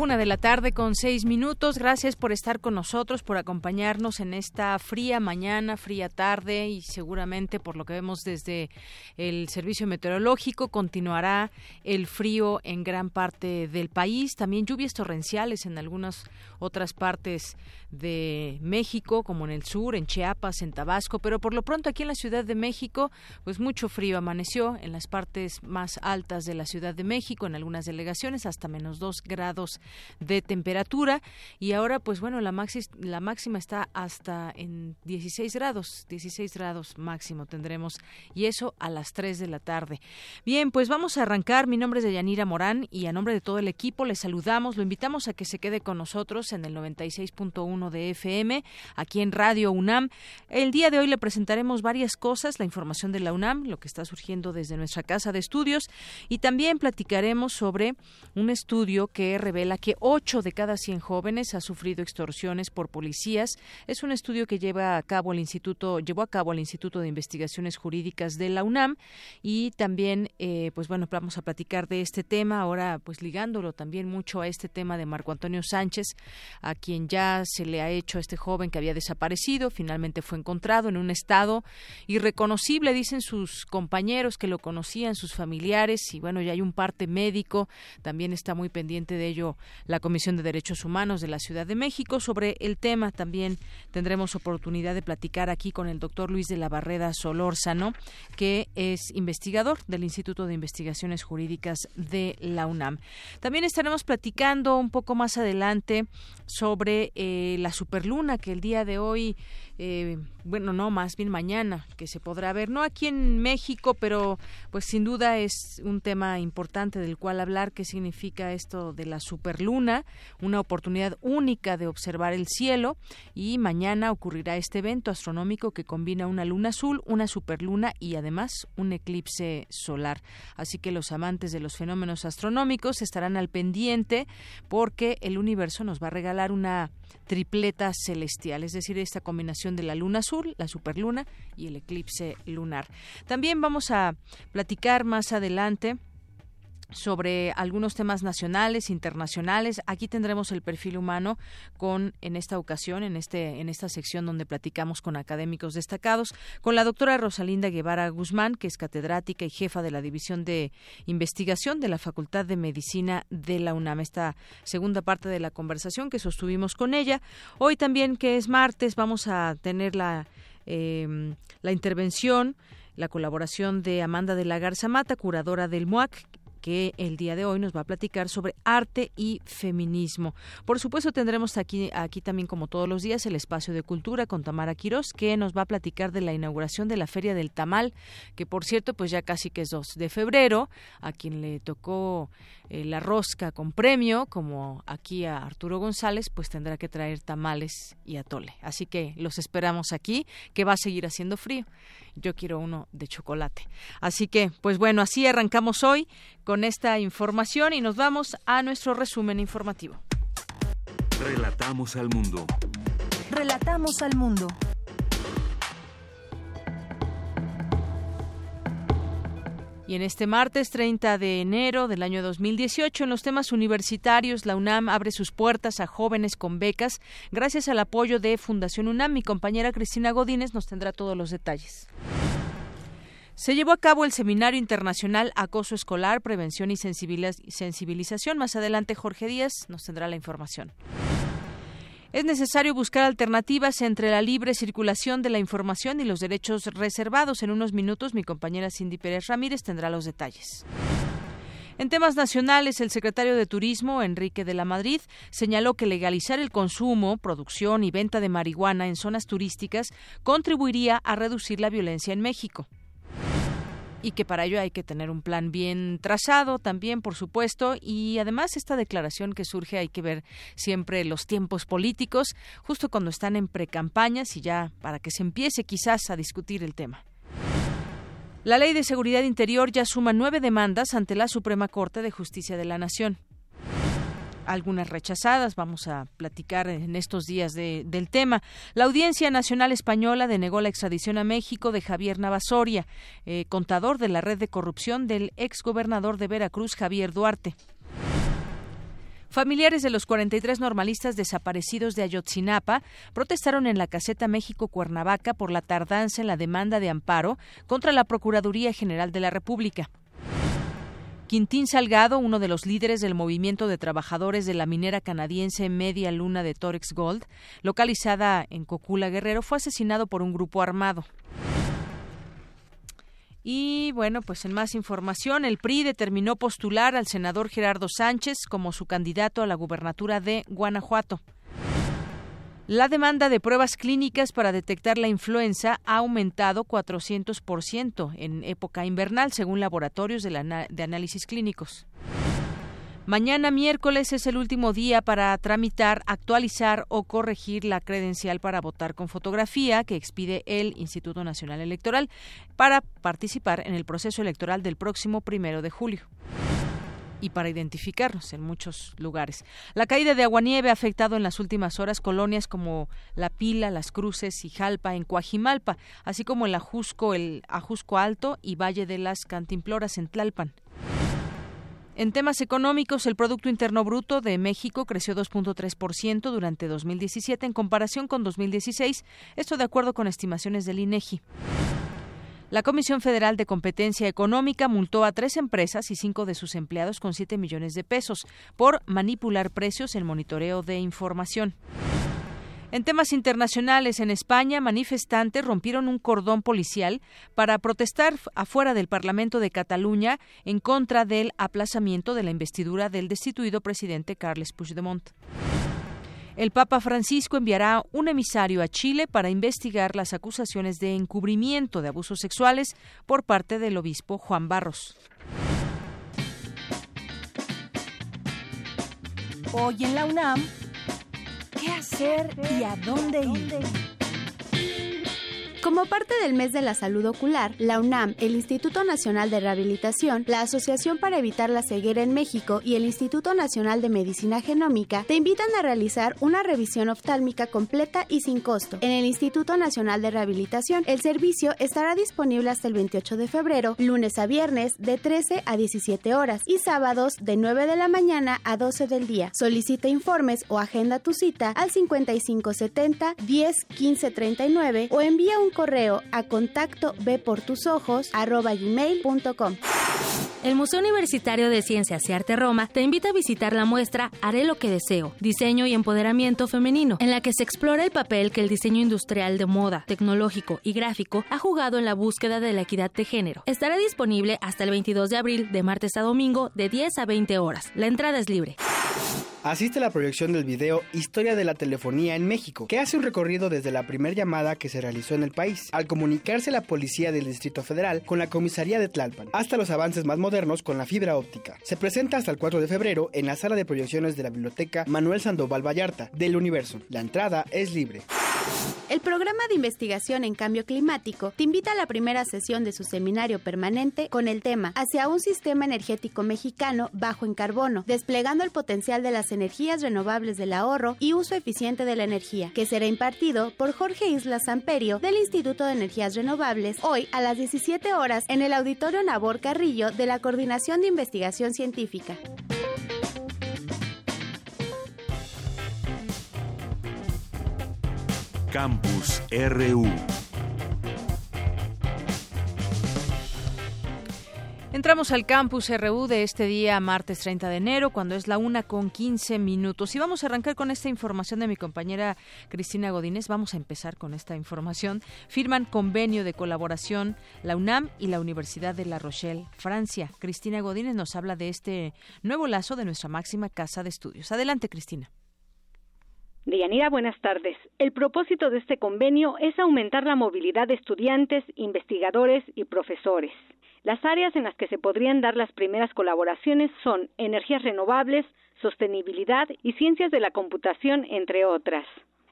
Una de la tarde con seis minutos. Gracias por estar con nosotros, por acompañarnos en esta fría mañana, fría tarde y seguramente por lo que vemos desde el servicio meteorológico continuará el frío en gran parte del país. También lluvias torrenciales en algunas otras partes de México, como en el sur, en Chiapas, en Tabasco, pero por lo pronto aquí en la Ciudad de México, pues mucho frío amaneció en las partes más altas de la Ciudad de México, en algunas delegaciones hasta menos dos grados de temperatura. Y ahora pues bueno la, la máxima está hasta en 16 grados 16 grados máximo tendremos y eso a las 3 de la tarde. Bien pues vamos a arrancar. Mi nombre es Deyanira Morán y a nombre de todo el equipo le saludamos. Lo invitamos a que se quede con nosotros en el 96.1 de FM aquí en Radio UNAM. El día de hoy le presentaremos varias cosas la información de la UNAM lo que está surgiendo desde nuestra casa de estudios y también platicaremos sobre un estudio que revela que 8 de cada 100 jóvenes ha sufrido extorsiones por policías. Es un estudio que lleva a cabo el Instituto, llevó a cabo el Instituto de Investigaciones Jurídicas de la UNAM y también, eh, pues bueno, vamos a platicar de este tema ahora, pues ligándolo también mucho a este tema de Marco Antonio Sánchez, a quien ya se le ha hecho a este joven que había desaparecido, finalmente fue encontrado en un estado irreconocible, dicen sus compañeros que lo conocían, sus familiares y bueno, ya hay un parte médico, también está muy pendiente de ello la Comisión de Derechos Humanos de la Ciudad de México. Sobre el tema también tendremos oportunidad de platicar aquí con el doctor Luis de la Barreda Solórzano, que es investigador del Instituto de Investigaciones Jurídicas de la UNAM. También estaremos platicando un poco más adelante sobre eh, la superluna que el día de hoy eh, bueno, no, más bien mañana, que se podrá ver, no aquí en México, pero pues sin duda es un tema importante del cual hablar, qué significa esto de la superluna, una oportunidad única de observar el cielo y mañana ocurrirá este evento astronómico que combina una luna azul, una superluna y además un eclipse solar. Así que los amantes de los fenómenos astronómicos estarán al pendiente porque el universo nos va a regalar una tripleta celestial, es decir, esta combinación de la luna azul, la superluna y el eclipse lunar. También vamos a platicar más adelante sobre algunos temas nacionales, internacionales. Aquí tendremos el perfil humano con en esta ocasión, en este en esta sección donde platicamos con académicos destacados, con la doctora Rosalinda Guevara Guzmán, que es catedrática y jefa de la División de Investigación de la Facultad de Medicina de la UNAM. Esta segunda parte de la conversación que sostuvimos con ella. Hoy también que es martes vamos a tener la eh, la intervención la colaboración de Amanda de la Garza Mata, curadora del MUAC, que el día de hoy nos va a platicar sobre arte y feminismo. Por supuesto, tendremos aquí, aquí también, como todos los días, el espacio de cultura con Tamara Quirós, que nos va a platicar de la inauguración de la Feria del Tamal, que por cierto, pues ya casi que es 2 de febrero, a quien le tocó eh, la rosca con premio, como aquí a Arturo González, pues tendrá que traer tamales y atole. Así que los esperamos aquí, que va a seguir haciendo frío. Yo quiero uno de chocolate. Así que, pues bueno, así arrancamos hoy con esta información y nos vamos a nuestro resumen informativo. Relatamos al mundo. Relatamos al mundo. Y en este martes 30 de enero del año 2018, en los temas universitarios, la UNAM abre sus puertas a jóvenes con becas gracias al apoyo de Fundación UNAM. Mi compañera Cristina Godínez nos tendrá todos los detalles. Se llevó a cabo el Seminario Internacional Acoso Escolar, Prevención y Sensibilización. Más adelante, Jorge Díaz nos tendrá la información. Es necesario buscar alternativas entre la libre circulación de la información y los derechos reservados. En unos minutos, mi compañera Cindy Pérez Ramírez tendrá los detalles. En temas nacionales, el secretario de Turismo, Enrique de la Madrid, señaló que legalizar el consumo, producción y venta de marihuana en zonas turísticas contribuiría a reducir la violencia en México y que para ello hay que tener un plan bien trazado también, por supuesto, y además esta declaración que surge hay que ver siempre los tiempos políticos, justo cuando están en precampañas y ya para que se empiece quizás a discutir el tema. La Ley de Seguridad Interior ya suma nueve demandas ante la Suprema Corte de Justicia de la Nación algunas rechazadas. Vamos a platicar en estos días del tema. La Audiencia Nacional Española denegó la extradición a México de Javier Navasoria, eh, contador de la red de corrupción del exgobernador de Veracruz, Javier Duarte. Familiares de los 43 normalistas desaparecidos de Ayotzinapa protestaron en la caseta México Cuernavaca por la tardanza en la demanda de amparo contra la Procuraduría General de la República. Quintín Salgado, uno de los líderes del movimiento de trabajadores de la minera canadiense Media Luna de Torex Gold, localizada en Cocula Guerrero, fue asesinado por un grupo armado. Y bueno, pues en más información, el PRI determinó postular al senador Gerardo Sánchez como su candidato a la gubernatura de Guanajuato. La demanda de pruebas clínicas para detectar la influenza ha aumentado 400% en época invernal, según laboratorios de, de análisis clínicos. Mañana miércoles es el último día para tramitar, actualizar o corregir la credencial para votar con fotografía que expide el Instituto Nacional Electoral para participar en el proceso electoral del próximo primero de julio y para identificarnos en muchos lugares. La caída de aguanieve ha afectado en las últimas horas colonias como La Pila, Las Cruces y Jalpa en Coajimalpa, así como el Ajusco, el Ajusco Alto y Valle de las Cantimploras en Tlalpan. En temas económicos, el Producto Interno Bruto de México creció 2.3% durante 2017 en comparación con 2016, esto de acuerdo con estimaciones del INEGI. La Comisión Federal de Competencia Económica multó a tres empresas y cinco de sus empleados con siete millones de pesos por manipular precios en monitoreo de información. En temas internacionales, en España, manifestantes rompieron un cordón policial para protestar afuera del Parlamento de Cataluña en contra del aplazamiento de la investidura del destituido presidente Carles Puigdemont. El Papa Francisco enviará un emisario a Chile para investigar las acusaciones de encubrimiento de abusos sexuales por parte del obispo Juan Barros. Hoy en la UNAM, ¿qué hacer y a dónde ir? Como parte del mes de la salud ocular, la UNAM, el Instituto Nacional de Rehabilitación, la Asociación para Evitar la Ceguera en México y el Instituto Nacional de Medicina Genómica te invitan a realizar una revisión oftálmica completa y sin costo. En el Instituto Nacional de Rehabilitación, el servicio estará disponible hasta el 28 de febrero, lunes a viernes de 13 a 17 horas y sábados de 9 de la mañana a 12 del día. Solicita informes o agenda tu cita al 5570 10 15 39 o envía un correo a contacto gmail.com. El Museo Universitario de Ciencias y Arte Roma te invita a visitar la muestra Haré lo que deseo, diseño y empoderamiento femenino, en la que se explora el papel que el diseño industrial de moda, tecnológico y gráfico ha jugado en la búsqueda de la equidad de género. Estará disponible hasta el 22 de abril, de martes a domingo, de 10 a 20 horas. La entrada es libre. Asiste a la proyección del video Historia de la Telefonía en México, que hace un recorrido desde la primera llamada que se realizó en el país, al comunicarse la policía del Distrito Federal con la comisaría de Tlalpan, hasta los avances más modernos con la fibra óptica. Se presenta hasta el 4 de febrero en la sala de proyecciones de la biblioteca Manuel Sandoval Vallarta del Universo. La entrada es libre. El programa de investigación en cambio climático te invita a la primera sesión de su seminario permanente con el tema Hacia un sistema energético mexicano bajo en carbono, desplegando el potencial de las energías renovables del ahorro y uso eficiente de la energía, que será impartido por Jorge Isla Samperio del Instituto de Energías Renovables hoy a las 17 horas en el Auditorio Nabor Carrillo de la Coordinación de Investigación Científica. Campus RU. Entramos al campus RU de este día, martes 30 de enero, cuando es la una con 15 minutos. Y vamos a arrancar con esta información de mi compañera Cristina Godínez. Vamos a empezar con esta información. Firman convenio de colaboración la UNAM y la Universidad de La Rochelle, Francia. Cristina Godínez nos habla de este nuevo lazo de nuestra máxima casa de estudios. Adelante, Cristina. Deyanira, buenas tardes. El propósito de este convenio es aumentar la movilidad de estudiantes, investigadores y profesores. Las áreas en las que se podrían dar las primeras colaboraciones son energías renovables, sostenibilidad y ciencias de la computación, entre otras.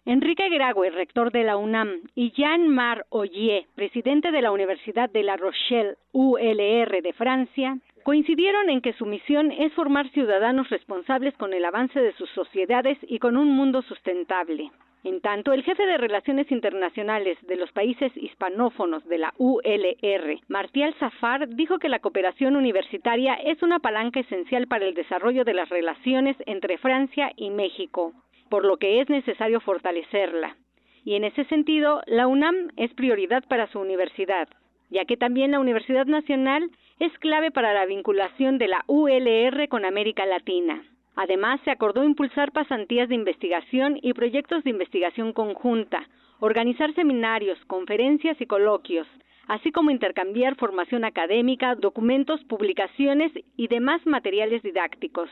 Enrique Graue, rector de la UNAM, y Jean-Marc Ollier, presidente de la Universidad de La Rochelle, ULR de Francia, coincidieron en que su misión es formar ciudadanos responsables con el avance de sus sociedades y con un mundo sustentable. En tanto, el jefe de Relaciones Internacionales de los países hispanófonos de la ULR, Martial Zafar, dijo que la cooperación universitaria es una palanca esencial para el desarrollo de las relaciones entre Francia y México, por lo que es necesario fortalecerla. Y en ese sentido, la UNAM es prioridad para su universidad, ya que también la Universidad Nacional es clave para la vinculación de la ULR con América Latina. Además, se acordó impulsar pasantías de investigación y proyectos de investigación conjunta, organizar seminarios, conferencias y coloquios, así como intercambiar formación académica, documentos, publicaciones y demás materiales didácticos.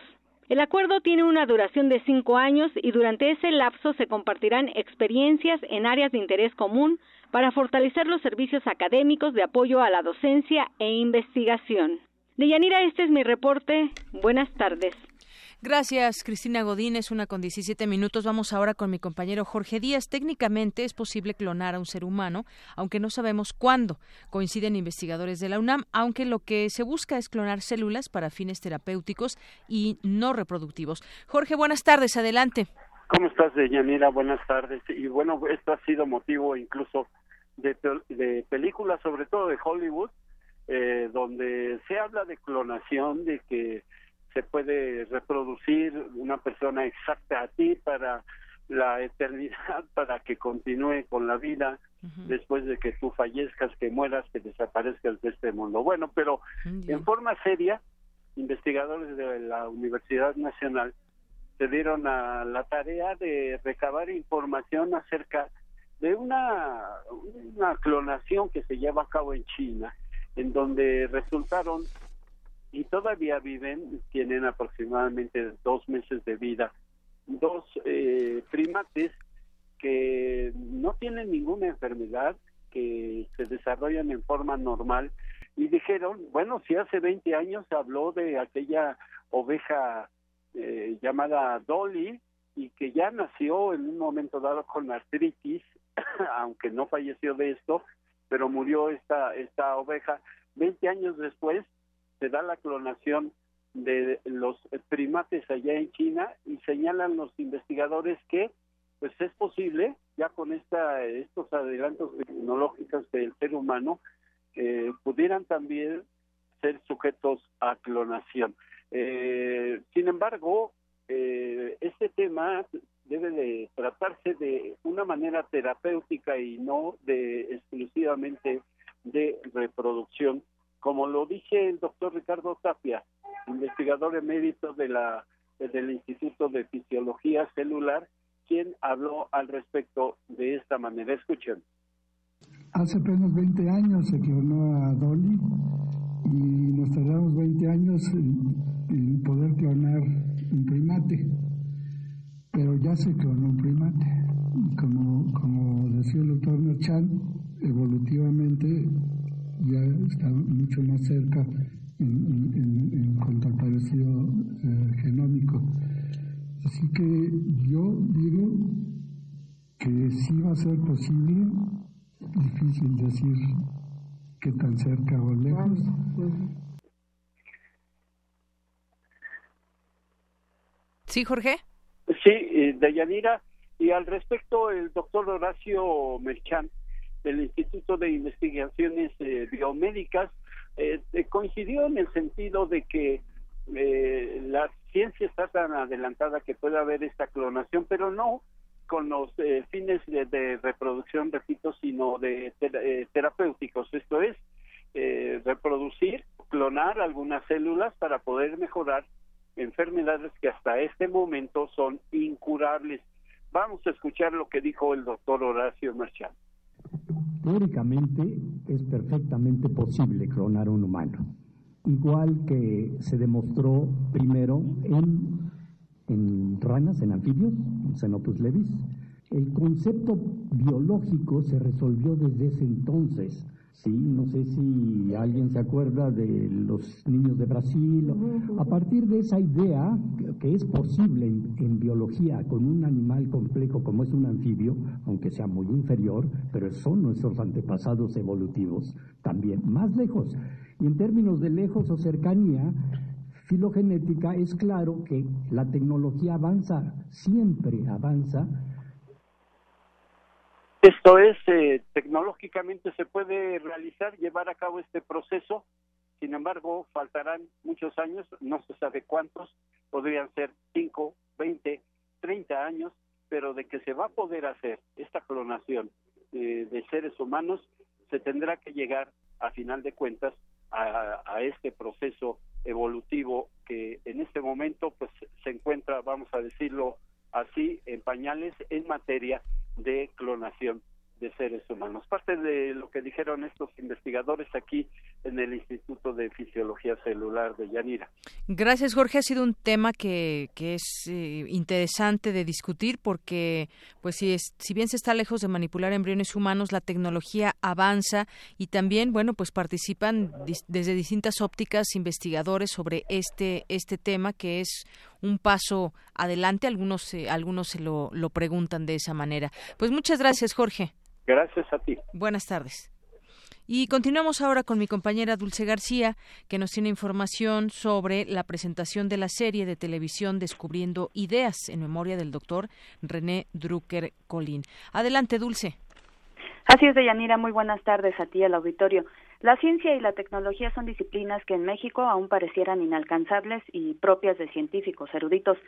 El acuerdo tiene una duración de cinco años y durante ese lapso se compartirán experiencias en áreas de interés común para fortalecer los servicios académicos de apoyo a la docencia e investigación. Deyanira, este es mi reporte. Buenas tardes. Gracias, Cristina Godínez. Una con 17 minutos. Vamos ahora con mi compañero Jorge Díaz. Técnicamente es posible clonar a un ser humano, aunque no sabemos cuándo. Coinciden investigadores de la UNAM, aunque lo que se busca es clonar células para fines terapéuticos y no reproductivos. Jorge, buenas tardes. Adelante. ¿Cómo estás, Yanira? Buenas tardes. Y bueno, esto ha sido motivo incluso de, de películas, sobre todo de Hollywood, eh, donde se habla de clonación, de que se puede reproducir una persona exacta a ti para la eternidad, para que continúe con la vida después de que tú fallezcas, que mueras, que desaparezcas de este mundo. Bueno, pero en forma seria, investigadores de la Universidad Nacional se dieron a la tarea de recabar información acerca de una, una clonación que se lleva a cabo en China, en donde resultaron y todavía viven, tienen aproximadamente dos meses de vida, dos eh, primates que no tienen ninguna enfermedad, que se desarrollan en forma normal y dijeron, bueno, si hace 20 años se habló de aquella oveja eh, llamada Dolly y que ya nació en un momento dado con artritis, aunque no falleció de esto, pero murió esta, esta oveja. 20 años después se da la clonación de los primates allá en China y señalan los investigadores que pues es posible ya con esta estos adelantos tecnológicos del ser humano eh, pudieran también ser sujetos a clonación. Eh, sin embargo, eh, este tema debe de tratarse de una manera terapéutica y no de exclusivamente de reproducción como lo dice el doctor Ricardo Tapia, investigador emérito de la, del Instituto de Fisiología Celular, quien habló al respecto de esta manera. Escuchen. Hace apenas 20 años se clonó a Dolly y nos tardamos 20 años en, poder clonar un primate, pero ya se clonó un primate. Como, como decía el doctor Merchan, evolutivamente ya está mucho más cerca en, cuanto al parecido eh, genómico. Así que yo digo que sí va a ser posible, difícil decir qué tan cerca o lejos. Sí, Jorge. Sí, eh, Dayanira. Y al respecto, el doctor Horacio Merchant del Instituto de Investigaciones eh, Biomédicas eh, eh, coincidió en el sentido de que la ciencia está tan adelantada que puede haber esta clonación, pero no con los fines de, reproducción, repito, sino de terapéuticos. Esto es, reproducir clonar algunas células para poder mejorar enfermedades que hasta este momento son incurables. Vamos a escuchar lo que dijo el doctor Horacio Marchán. Teóricamente es perfectamente posible clonar un humano, igual que se demostró primero en, en ranas, en anfibios, Xenopus levis. El concepto biológico se resolvió desde ese entonces Sí, no sé si alguien se acuerda de los niños de Brasil. A partir de esa idea, que es posible en, biología con un animal complejo como es un anfibio, aunque sea muy inferior, pero son nuestros antepasados evolutivos también, más lejos. Y en términos de lejos o cercanía, filogenética, es claro que la tecnología avanza, siempre avanza, esto es, eh, tecnológicamente se puede realizar, llevar a cabo este proceso, sin embargo, faltarán muchos años, no se sabe cuántos, podrían ser 5, 20, 30 años, pero de que se va a poder hacer esta clonación eh, de seres humanos, se tendrá que llegar, a final de cuentas, a, a este proceso evolutivo que en este momento pues se encuentra, vamos a decirlo así, en pañales en materia de clonación de seres humanos. Parte de lo que dijeron estos investigadores aquí en el Instituto de Fisiología Celular de Yanira. Gracias, Jorge. Ha sido un tema que, que es eh, interesante de discutir porque, pues, si, es, si bien se está lejos de manipular embriones humanos, la tecnología avanza y también, bueno, pues participan desde distintas ópticas investigadores sobre este, este tema que es un paso adelante. Algunos, eh, algunos se lo, lo preguntan de esa manera. Pues muchas gracias, Jorge. Gracias a ti. Buenas tardes. Y continuamos ahora con mi compañera Dulce García, que nos tiene información sobre la presentación de la serie de televisión Descubriendo Ideas en memoria del doctor René Drucker Colín. Adelante, Dulce. Así es, Deyanira. Muy buenas tardes a ti, al auditorio. La ciencia y la tecnología son disciplinas que en México aún parecieran inalcanzables y propias de científicos eruditos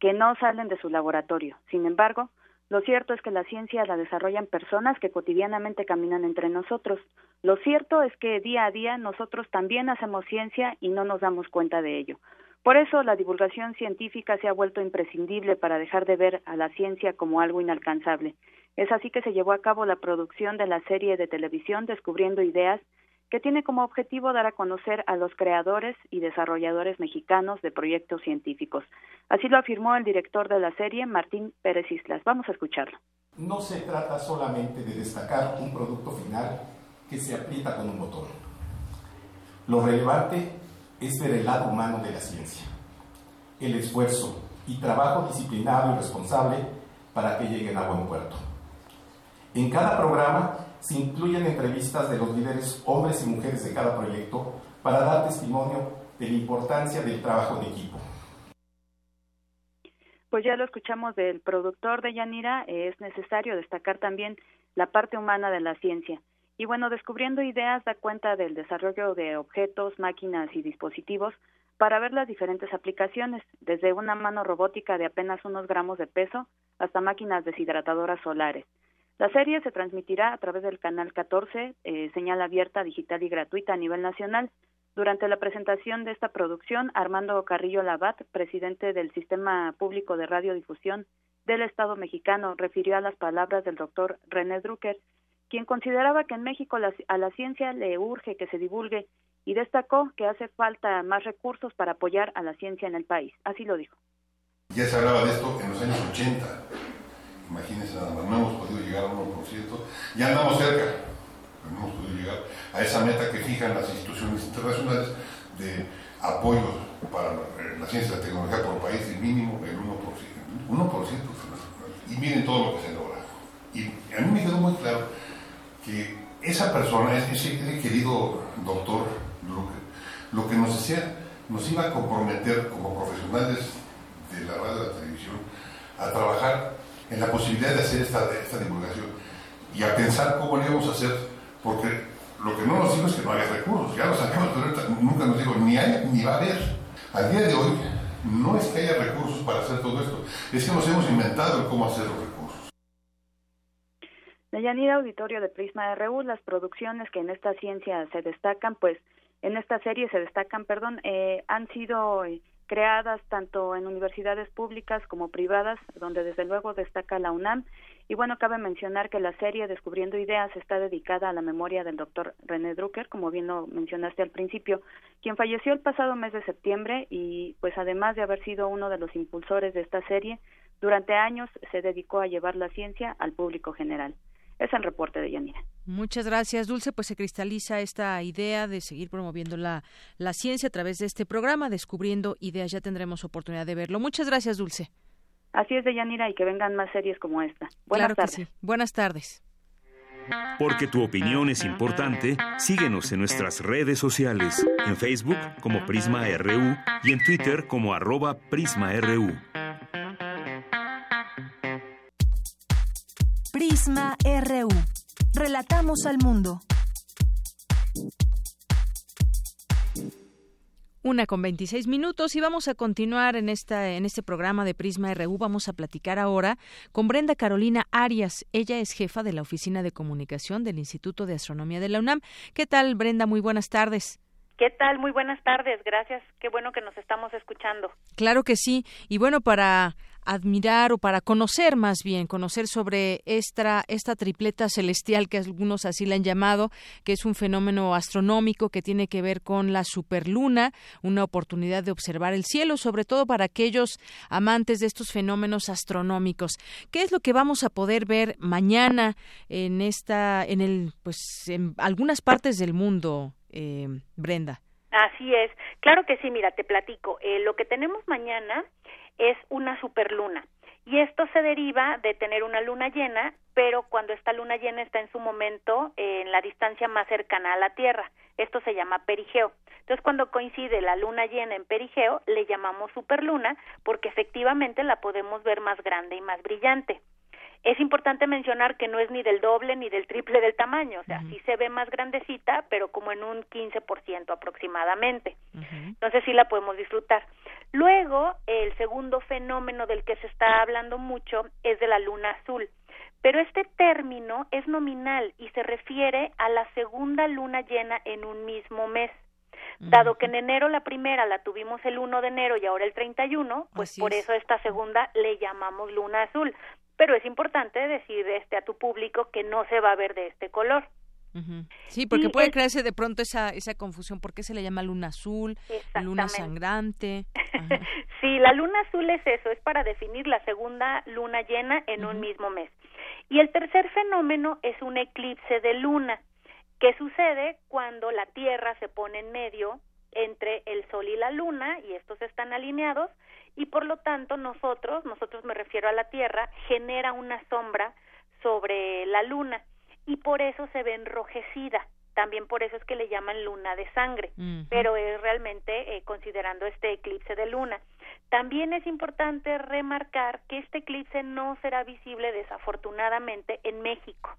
que no salen de su laboratorio. Sin embargo, lo cierto es que la ciencia la desarrollan personas que cotidianamente caminan entre nosotros. Lo cierto es que día a día nosotros también hacemos ciencia y no nos damos cuenta de ello. Por eso la divulgación científica se ha vuelto imprescindible para dejar de ver a la ciencia como algo inalcanzable. Es así que se llevó a cabo la producción de la serie de televisión Descubriendo Ideas, que tiene como objetivo dar a conocer a los creadores y desarrolladores mexicanos de proyectos científicos. Así lo afirmó el director de la serie, Martín Pérez Islas. Vamos a escucharlo. No se trata solamente de destacar un producto final que se aprieta con un botón. Lo relevante es ver el lado humano de la ciencia, el esfuerzo y trabajo disciplinado y responsable para que lleguen a buen puerto. En cada programa se incluyen entrevistas de los líderes hombres y mujeres de cada proyecto para dar testimonio de la importancia del trabajo de equipo. Pues ya lo escuchamos del productor de Yanira, es necesario destacar también la parte humana de la ciencia. Y bueno, descubriendo ideas da cuenta del desarrollo de objetos, máquinas y dispositivos para ver las diferentes aplicaciones, desde una mano robótica de apenas unos gramos de peso hasta máquinas deshidratadoras solares. La serie se transmitirá a través del canal 14, eh, señal abierta, digital y gratuita a nivel nacional. Durante la presentación de esta producción, Armando Carrillo Labat, presidente del Sistema Público de Radiodifusión del Estado mexicano, refirió a las palabras del doctor René Drucker, quien consideraba que en México a la ciencia le urge que se divulgue y destacó que hace falta más recursos para apoyar a la ciencia en el país. Así lo dijo. Ya se hablaba de esto en los años 80 Imagínense nada más, no hemos podido llegar a 1%. Ya andamos cerca, pero no hemos podido llegar a esa meta que fijan las instituciones internacionales de apoyo para la ciencia y la tecnología por país de mínimo el 1%. 1% y miren todo lo que se logra. Y a mí me quedó muy claro que esa persona, ese, querido doctor lo que nos decía, nos iba a comprometer como profesionales de la radio y la televisión a trabajar en la posibilidad de hacer esta, esta divulgación y a pensar cómo lo íbamos a hacer, porque lo que no nos dijo es que no haya recursos, ya lo sabemos, pero nunca nos dijo ni hay ni va a haber. Al día de hoy no es que haya recursos para hacer todo esto, es que nos hemos inventado cómo hacer los recursos. Deyanira Auditorio de Prisma RU, las producciones que en esta ciencia se destacan, pues en esta serie se destacan, perdón, eh, han sido eh, creadas tanto en universidades públicas como privadas, donde desde luego destaca la UNAM. Y bueno, cabe mencionar que la serie Descubriendo Ideas está dedicada a la memoria del doctor René Drucker, como bien lo mencionaste al principio, quien falleció el pasado mes de septiembre y pues además de haber sido uno de los impulsores de esta serie, durante años se dedicó a llevar la ciencia al público general. Es el reporte de Yanira. Muchas gracias, Dulce. Pues se cristaliza esta idea de seguir promoviendo la, la ciencia a través de este programa, descubriendo ideas. Ya tendremos oportunidad de verlo. Muchas gracias, Dulce. Así es, Deyanira, y que vengan más series como esta. Buenas claro tardes. Que sí. Buenas tardes. Porque tu opinión es importante, síguenos en nuestras redes sociales, en Facebook como Prisma RU y en Twitter como arroba PrismaRU. Prisma RU. Relatamos al mundo. Una con 26 minutos y vamos a continuar en esta en este programa de Prisma RU. Vamos a platicar ahora con Brenda Carolina Arias. Ella es jefa de la Oficina de Comunicación del Instituto de Astronomía de la UNAM. ¿Qué tal, Brenda? Muy buenas tardes. ¿Qué tal? Muy buenas tardes. Gracias. Qué bueno que nos estamos escuchando. Claro que sí. Y bueno, para admirar o para conocer más bien, conocer sobre esta, esta tripleta celestial que algunos así la han llamado, que es un fenómeno astronómico que tiene que ver con la superluna, una oportunidad de observar el cielo, sobre todo para aquellos amantes de estos fenómenos astronómicos. ¿Qué es lo que vamos a poder ver mañana en esta, en el, pues, en algunas partes del mundo, eh, Brenda? Así es. Claro que sí, mira, te platico. Eh, lo que tenemos mañana es una superluna. Y esto se deriva de tener una luna llena, pero cuando esta luna llena está en su momento eh, en la distancia más cercana a la Tierra. Esto se llama perigeo. Entonces, cuando coincide la luna llena en perigeo, le llamamos superluna porque efectivamente la podemos ver más grande y más brillante. Es importante mencionar que no es ni del doble ni del triple del tamaño, o sea, sí se ve más grandecita, pero como en un 15% aproximadamente. Entonces sí la podemos disfrutar. Luego, el segundo fenómeno del que se está hablando mucho es de la luna azul. Pero este término es nominal y se refiere a la segunda luna llena en un mismo mes. Dado que en enero la primera la tuvimos el 1 de enero y ahora el 31, pues Así por es. eso esta segunda le llamamos luna azul. Pero es importante decir este a tu público que no se va a ver de este color. Sí, porque Y puede crearse de pronto esa, esa confusión. ¿Por qué se le llama luna azul, luna sangrante? Sí, la luna azul es eso, es para definir la segunda luna llena en un mismo mes. Y el tercer fenómeno es un eclipse de luna, que sucede cuando la Tierra se pone en medio entre el Sol y la Luna, y estos están alineados, y por lo tanto nosotros, nosotros me refiero a la Tierra, genera una sombra sobre la Luna, y por eso se ve enrojecida. También por eso es que le llaman luna de sangre pero es realmente eh, considerando este eclipse de luna. También es importante remarcar que este eclipse no será visible desafortunadamente en México,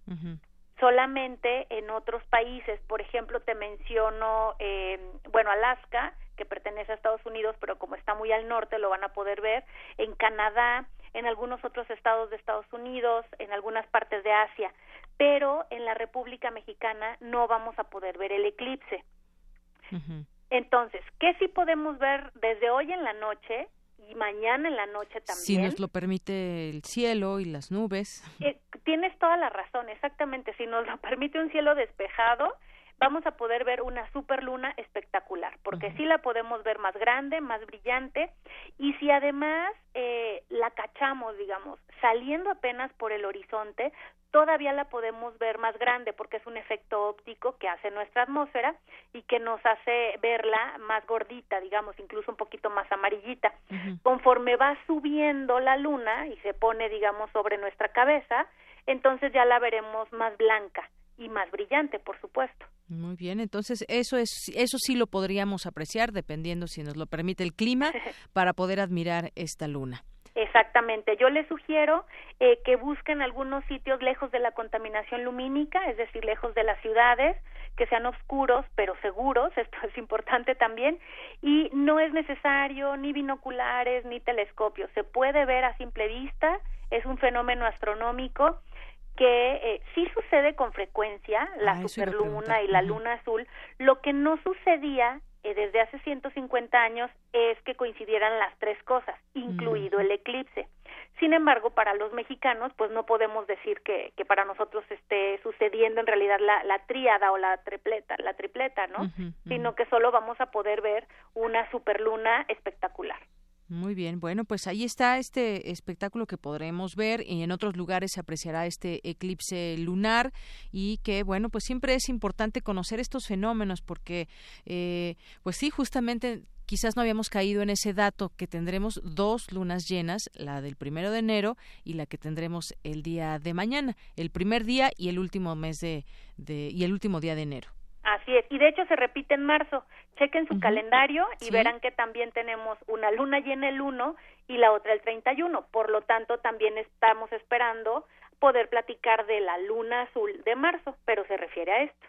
solamente en otros países. Por ejemplo, te menciono, eh, bueno, Alaska, que pertenece a Estados Unidos, pero como está muy al norte lo van a poder ver, en Canadá, en algunos otros estados de Estados Unidos, en algunas partes de Asia, pero en la República Mexicana no vamos a poder ver el eclipse. Ujú. Entonces, ¿qué sí podemos ver desde hoy en la noche y mañana en la noche también? Si nos lo permite el cielo y las nubes. Eh, tienes toda la razón, exactamente. Si nos lo permite un cielo despejado, vamos a poder ver una superluna espectacular, porque sí la podemos ver más grande, más brillante, y si además eh, la cachamos, digamos, saliendo apenas por el horizonte, todavía la podemos ver más grande, porque es un efecto óptico que hace nuestra atmósfera y que nos hace verla más gordita, digamos, incluso un poquito más amarillita. Conforme va subiendo la luna y se pone, digamos, sobre nuestra cabeza, entonces ya la veremos más blanca y más brillante, por supuesto. Muy bien, entonces eso es eso sí lo podríamos apreciar dependiendo si nos lo permite el clima para poder admirar esta luna. Exactamente. Yo les sugiero eh, que busquen algunos sitios lejos de la contaminación lumínica, es decir, lejos de las ciudades, que sean oscuros pero seguros, esto es importante también, y no es necesario ni binoculares ni telescopios, se puede ver a simple vista, es un fenómeno astronómico que eh, sí sucede con frecuencia la Ah, superluna y la luna azul. Lo que no sucedía eh, desde hace 150 años es que coincidieran las tres cosas, incluido el eclipse. Sin embargo, para los mexicanos, pues no podemos decir que, que para nosotros esté sucediendo en realidad la, la tríada o la tripleta, la tripleta, ¿no? Sino que solo vamos a poder ver una superluna espectacular. Muy bien, bueno, pues ahí está este espectáculo que podremos ver y en otros lugares se apreciará este eclipse lunar y que, bueno, pues siempre es importante conocer estos fenómenos porque, eh, pues sí, justamente quizás no habíamos caído en ese dato que tendremos dos lunas llenas, la del primero de enero y la que tendremos el día de mañana, el primer día y el último mes de, de y el último día de enero. Así es, y de hecho se repite en marzo. Chequen su calendario y Sí. verán que también tenemos una luna llena el 1 y la otra el 31. Por lo tanto, también estamos esperando poder platicar de la luna azul de marzo, pero se refiere a esto.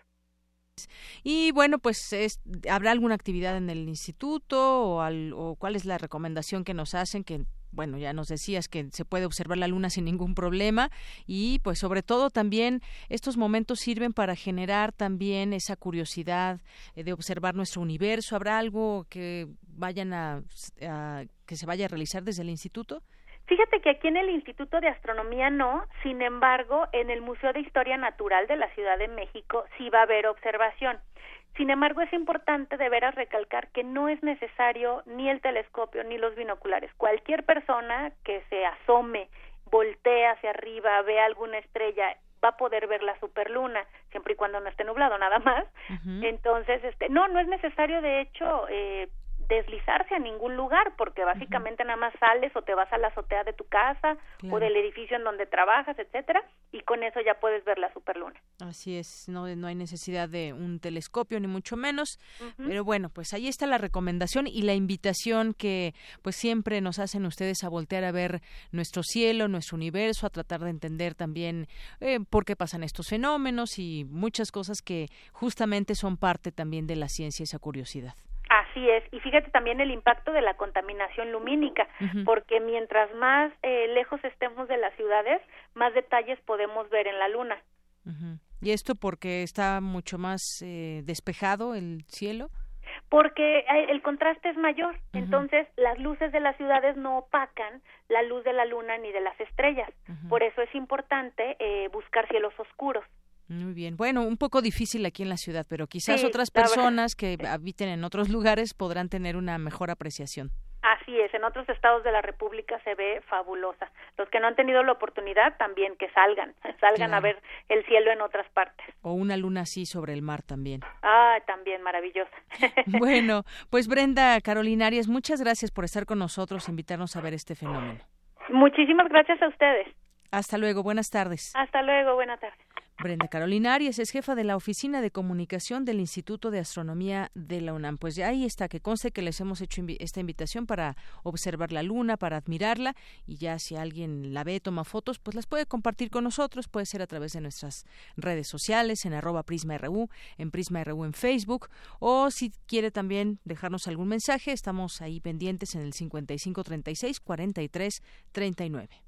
Y bueno, pues es- habrá alguna actividad en el instituto o, al- o cuál es la recomendación que nos hacen que bueno, ya nos decías que se puede observar la luna sin ningún problema y pues sobre todo también estos momentos sirven para generar también esa curiosidad eh, de observar nuestro universo. ¿Habrá algo que vayan a, a- que se vaya a realizar desde el instituto? Fíjate que aquí en el Instituto de Astronomía no, sin embargo, en el Museo de Historia Natural de la Ciudad de México sí va a haber observación. Sin embargo, es importante de veras recalcar que no es necesario ni el telescopio ni los binoculares. Cualquier persona que se asome, voltee hacia arriba, vea alguna estrella, va a poder ver la superluna, siempre y cuando no esté nublado, nada más. Entonces, este, no, no es necesario, de hecho, eh, deslizarse a ningún lugar, porque básicamente nada más sales o te vas a la azotea de tu casa o del edificio en donde trabajas, etcétera, y con eso ya puedes ver la superluna. Así es, no, no hay necesidad de un telescopio ni mucho menos, pero bueno, pues ahí está la recomendación y la invitación que pues siempre nos hacen ustedes a voltear a ver nuestro cielo, nuestro universo, a tratar de entender también eh, por qué pasan estos fenómenos y muchas cosas que justamente son parte también de la ciencia, esa curiosidad. Así es, y fíjate también el impacto de la contaminación lumínica, porque mientras más eh, lejos estemos de las ciudades, más detalles podemos ver en la luna. Ujú. Y esto porque está mucho más eh, despejado el cielo. porque eh, el contraste es mayor, entonces las luces de las ciudades no opacan la luz de la luna ni de las estrellas. Por eso es importante eh, buscar cielos oscuros. Muy bien. Bueno, un poco difícil aquí en la ciudad, pero quizás Sí, otras verdad. personas que habiten en otros lugares podrán tener una mejor apreciación. Así es, en otros estados de la República se ve fabulosa. Los que no han tenido la oportunidad también que salgan, salgan a ver el cielo en otras partes. O una luna así sobre el mar también. Ah, también maravillosa. Bueno, pues Brenda Carolina Arias, muchas gracias por estar con nosotros, invitarnos a ver este fenómeno. Muchísimas gracias a ustedes. Hasta luego, buenas tardes. Hasta luego, buena tarde. Brenda Carolina Arias es jefa de la Oficina de Comunicación del Instituto de Astronomía de la UNAM. Pues ahí está, que conste que les hemos hecho esta invitación para observar la luna, para admirarla, y ya si alguien la ve, toma fotos, pues las puede compartir con nosotros, puede ser a través de nuestras redes sociales, en arroba PrismaRU, en PrismaRU en Facebook, o si quiere también dejarnos algún mensaje, estamos ahí pendientes en el 5536 43 39.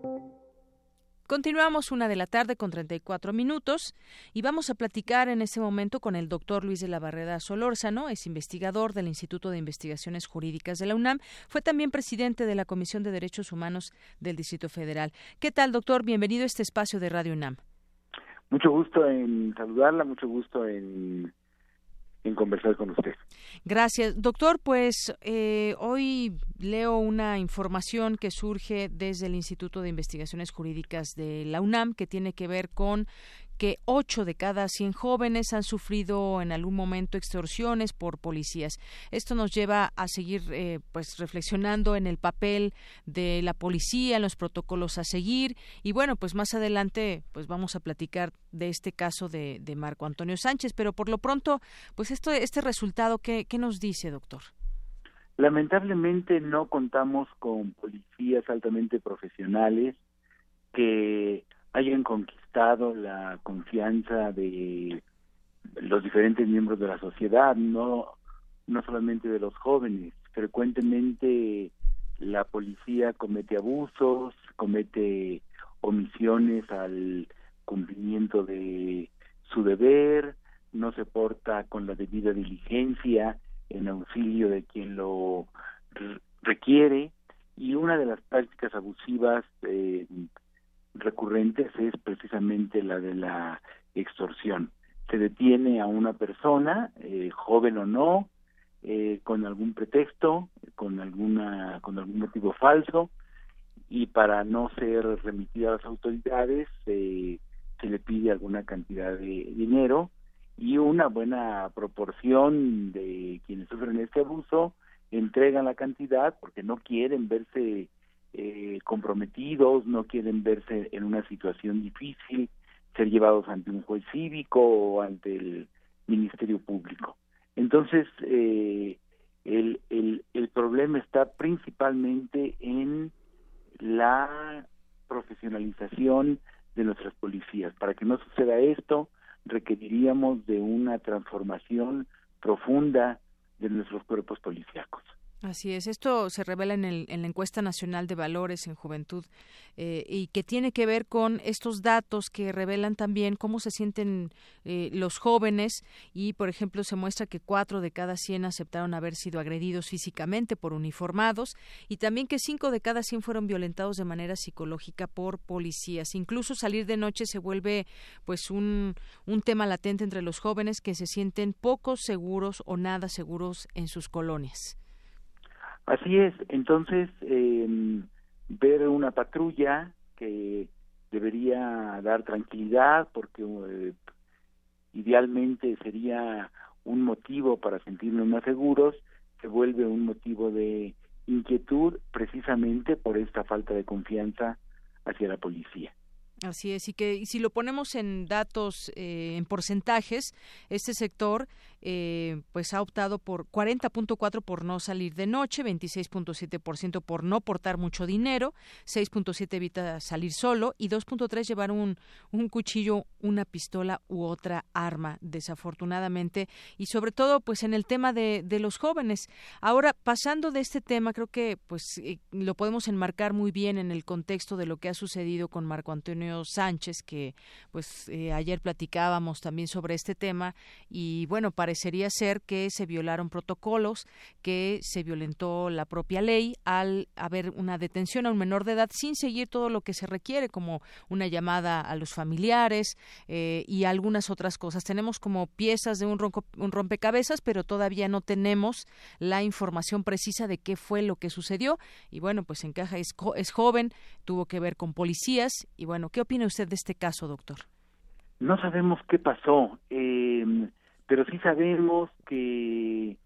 Continuamos una de la tarde con 34 minutos y vamos a platicar en este momento con el doctor Luis de la Barrera Solórzano, es investigador del Instituto de Investigaciones Jurídicas de la UNAM, fue también presidente de la Comisión de Derechos Humanos del Distrito Federal. ¿Qué tal, doctor? Bienvenido a este espacio de Radio UNAM. Mucho gusto en saludarla, mucho gusto en, en conversar con usted. Gracias. Doctor, pues eh, hoy leo una información que surge desde el Instituto de Investigaciones Jurídicas de la UNAM que tiene que ver con que 8 de cada 100 jóvenes han sufrido en algún momento extorsiones por policías. Esto nos lleva a seguir eh, pues reflexionando en el papel de la policía, en los protocolos a seguir y bueno, pues más adelante pues vamos a platicar de este caso de, de Marco Antonio Sánchez, pero por lo pronto pues esto este resultado qué, qué nos dice, doctor? Lamentablemente no contamos con policías altamente profesionales que hayan conquistado la confianza de los diferentes miembros de la sociedad, no, no solamente de los jóvenes. Frecuentemente la policía comete abusos, comete omisiones al cumplimiento de su deber, no se porta con la debida diligencia en auxilio de quien lo requiere y una de las prácticas abusivas eh, recurrentes es precisamente la de la extorsión. Se detiene a una persona, eh, joven o no, eh, con algún pretexto, con alguna, con algún motivo falso, y para no ser remitida a las autoridades se le pide alguna cantidad de dinero y una buena proporción de quienes sufren este abuso entregan la cantidad porque no quieren verse eh, comprometidos, no quieren verse en una situación difícil, ser llevados ante un juez cívico o ante el Ministerio Público. Entonces, eh, el, el, el problema está principalmente en la profesionalización de nuestras policías. Para que no suceda esto, requeriríamos de una transformación profunda de nuestros cuerpos policíacos. Así es, esto se revela en, el, en la encuesta nacional de valores en juventud eh, y que tiene que ver con estos datos que revelan también cómo se sienten eh, los jóvenes y, por ejemplo, se muestra que cuatro de cada cien aceptaron haber sido agredidos físicamente por uniformados y también que cinco de cada cien fueron violentados de manera psicológica por policías. Incluso salir de noche se vuelve pues un, un tema latente entre los jóvenes que se sienten poco seguros o nada seguros en sus colonias. Así es, entonces eh, ver una patrulla que debería dar tranquilidad porque eh, idealmente sería un motivo para sentirnos más seguros, se vuelve un motivo de inquietud precisamente por esta falta de confianza hacia la policía. Así es, y que si lo ponemos en datos, eh, en porcentajes, este sector eh, pues ha optado por 40.4 por no salir de noche, 26.7% por no portar mucho dinero, 6.7 evita salir solo y 2.3 llevar un, un cuchillo, una pistola u otra arma, desafortunadamente, y sobre todo pues en el tema de, de los jóvenes. Ahora, pasando de este tema, creo que pues eh, lo podemos enmarcar muy bien en el contexto de lo que ha sucedido con Marco Antonio Sánchez, que pues eh, ayer platicábamos también sobre este tema y bueno, parecería ser que se violaron protocolos, que se violentó la propia ley al haber una detención a un menor de edad sin seguir todo lo que se requiere, como una llamada a los familiares eh, y algunas otras cosas. Tenemos como piezas de un, un rompecabezas, pero todavía no tenemos la información precisa de qué fue lo que sucedió. Y bueno, pues Encaja es, es joven, tuvo que ver con policías. Y bueno, ¿qué opina usted de este caso, doctor? No sabemos qué pasó. Eh, pero sí sabemos que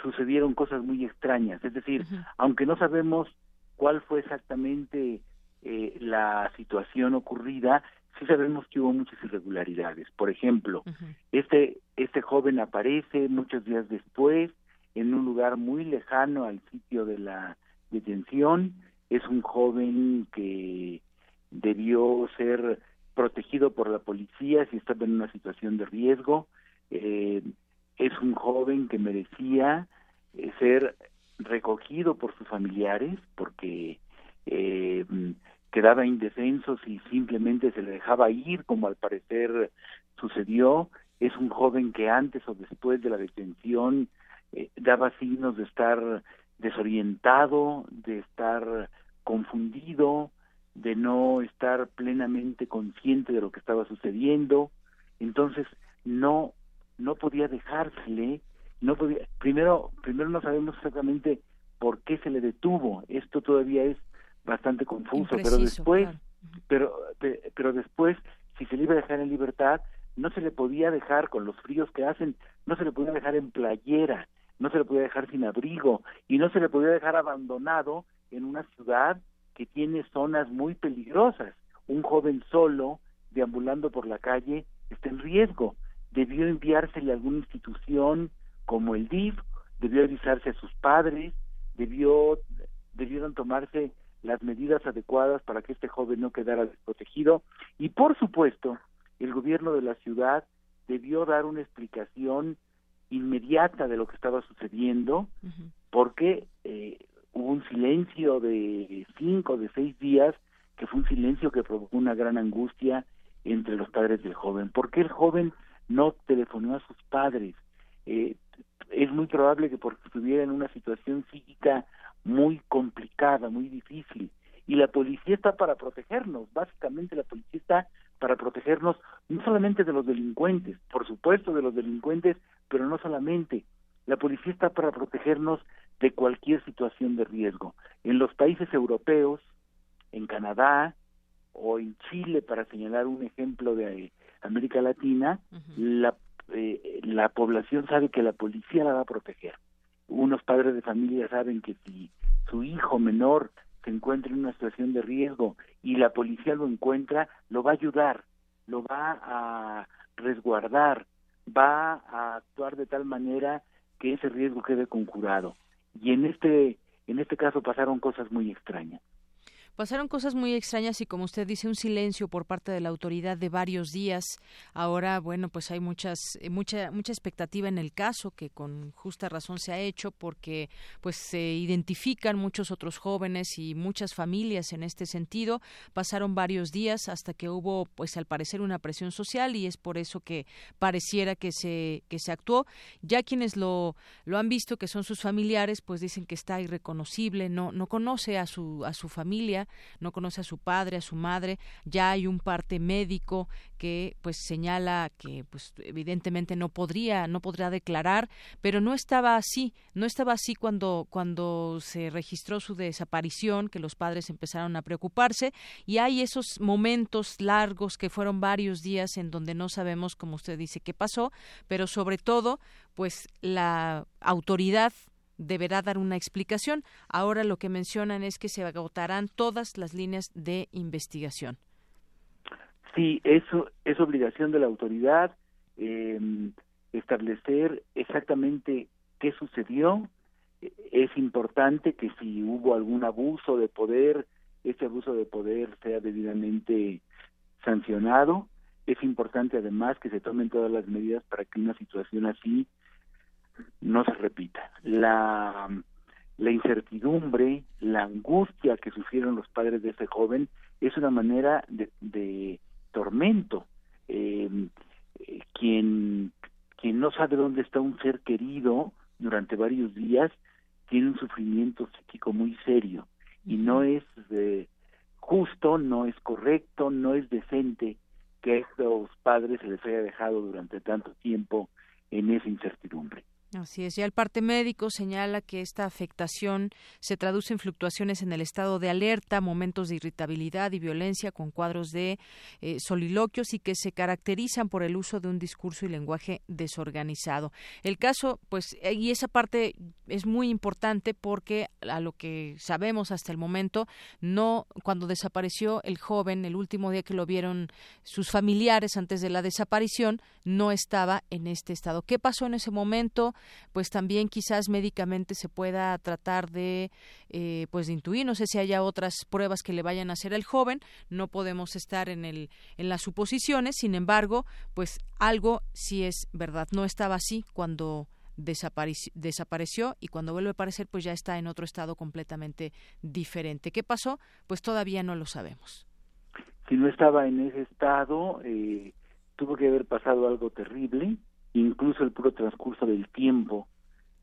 sucedieron cosas muy extrañas, es decir, aunque no sabemos cuál fue exactamente eh, la situación ocurrida, sí sabemos que hubo muchas irregularidades. Por ejemplo, este este joven aparece muchos días después en un lugar muy lejano al sitio de la detención. Es un joven que debió ser protegido por la policía si estaba en una situación de riesgo eh, es un joven que merecía eh, ser recogido por sus familiares porque eh, quedaba indefenso si simplemente se le dejaba ir, como al parecer sucedió. Es un joven que antes o después de la detención eh, daba signos de estar desorientado, de estar confundido, de no estar plenamente consciente de lo que estaba sucediendo. Entonces, no no podía dejársele, no podía, primero, primero no sabemos exactamente por qué se le detuvo, esto todavía es bastante confuso, pero después, pero, pero después, si se le iba a dejar en libertad, no se le podía dejar con los fríos que hacen, no se le podía dejar en playera, no se le podía dejar sin abrigo y no se le podía dejar abandonado en una ciudad que tiene zonas muy peligrosas. Un joven solo, deambulando por la calle, está en riesgo. Debió enviársele a alguna institución como el DIF, debió avisarse a sus padres, debió debieron tomarse las medidas adecuadas para que este joven no quedara desprotegido. Y por supuesto el gobierno de la ciudad debió dar una explicación inmediata de lo que estaba sucediendo porque eh, hubo un silencio de cinco de seis días que fue un silencio que provocó una gran angustia entre los padres del joven ¿por qué el joven no telefonó a sus padres eh, es muy probable que porque estuviera en una situación psíquica muy complicada, muy difícil. Y la policía está para protegernos, básicamente la policía está para protegernos no solamente de los delincuentes, por supuesto de los delincuentes, pero no solamente. La policía está para protegernos de cualquier situación de riesgo. En los países europeos, en Canadá o en Chile, para señalar un ejemplo de América Latina, la, eh, la población sabe que la policía la va a proteger unos padres de familia saben que si su hijo menor se encuentra en una situación de riesgo y la policía lo encuentra, lo va a ayudar, lo va a resguardar, va a actuar de tal manera que ese riesgo quede conjurado. Y en este en este caso pasaron cosas muy extrañas. Pasaron cosas muy extrañas y como usted dice, un silencio por parte de la autoridad de varios días. Ahora, bueno, pues hay muchas, eh, mucha, mucha expectativa en el caso que con justa razón se ha hecho porque pues se identifican muchos otros jóvenes y muchas familias en este sentido. Pasaron varios días hasta que hubo, pues al parecer, una presión social y es por eso que pareciera que se, que se actuó. Ya quienes lo, lo han visto, que son sus familiares, pues dicen que está irreconocible, no, no conoce a su, a su familia no conoce a su padre, a su madre, ya hay un parte médico que pues señala que pues evidentemente no podría no podría declarar, pero no estaba así, no estaba así cuando cuando se registró su desaparición, que los padres empezaron a preocuparse y hay esos momentos largos que fueron varios días en donde no sabemos como usted dice qué pasó, pero sobre todo pues la autoridad deberá dar una explicación. Ahora lo que mencionan es que se agotarán todas las líneas de investigación. Sí, eso es obligación de la autoridad eh, establecer exactamente qué sucedió. Es importante que si hubo algún abuso de poder, ese abuso de poder sea debidamente sancionado. Es importante además que se tomen todas las medidas para que una situación así no se repita. La, la incertidumbre, la angustia que sufrieron los padres de ese joven es una manera de, de tormento. Eh, quien, quien no sabe dónde está un ser querido durante varios días tiene un sufrimiento psíquico muy serio y no es eh, justo, no es correcto, no es decente que a estos padres se les haya dejado durante tanto tiempo en esa incertidumbre. Así es, ya el parte médico señala que esta afectación se traduce en fluctuaciones en el estado de alerta, momentos de irritabilidad y violencia con cuadros de eh, soliloquios y que se caracterizan por el uso de un discurso y lenguaje desorganizado. El caso, pues, eh, y esa parte es muy importante porque a lo que sabemos hasta el momento, no, cuando desapareció el joven, el último día que lo vieron sus familiares antes de la desaparición, no estaba en este estado. ¿Qué pasó en ese momento? Pues también quizás médicamente se pueda tratar de eh, pues de intuir no sé si haya otras pruebas que le vayan a hacer al joven no podemos estar en el en las suposiciones sin embargo pues algo sí es verdad no estaba así cuando desapareció y cuando vuelve a aparecer pues ya está en otro estado completamente diferente. ¿Qué pasó? Pues todavía no lo sabemos. Si no estaba en ese estado, eh, tuvo que haber pasado algo terrible Incluso el puro transcurso del tiempo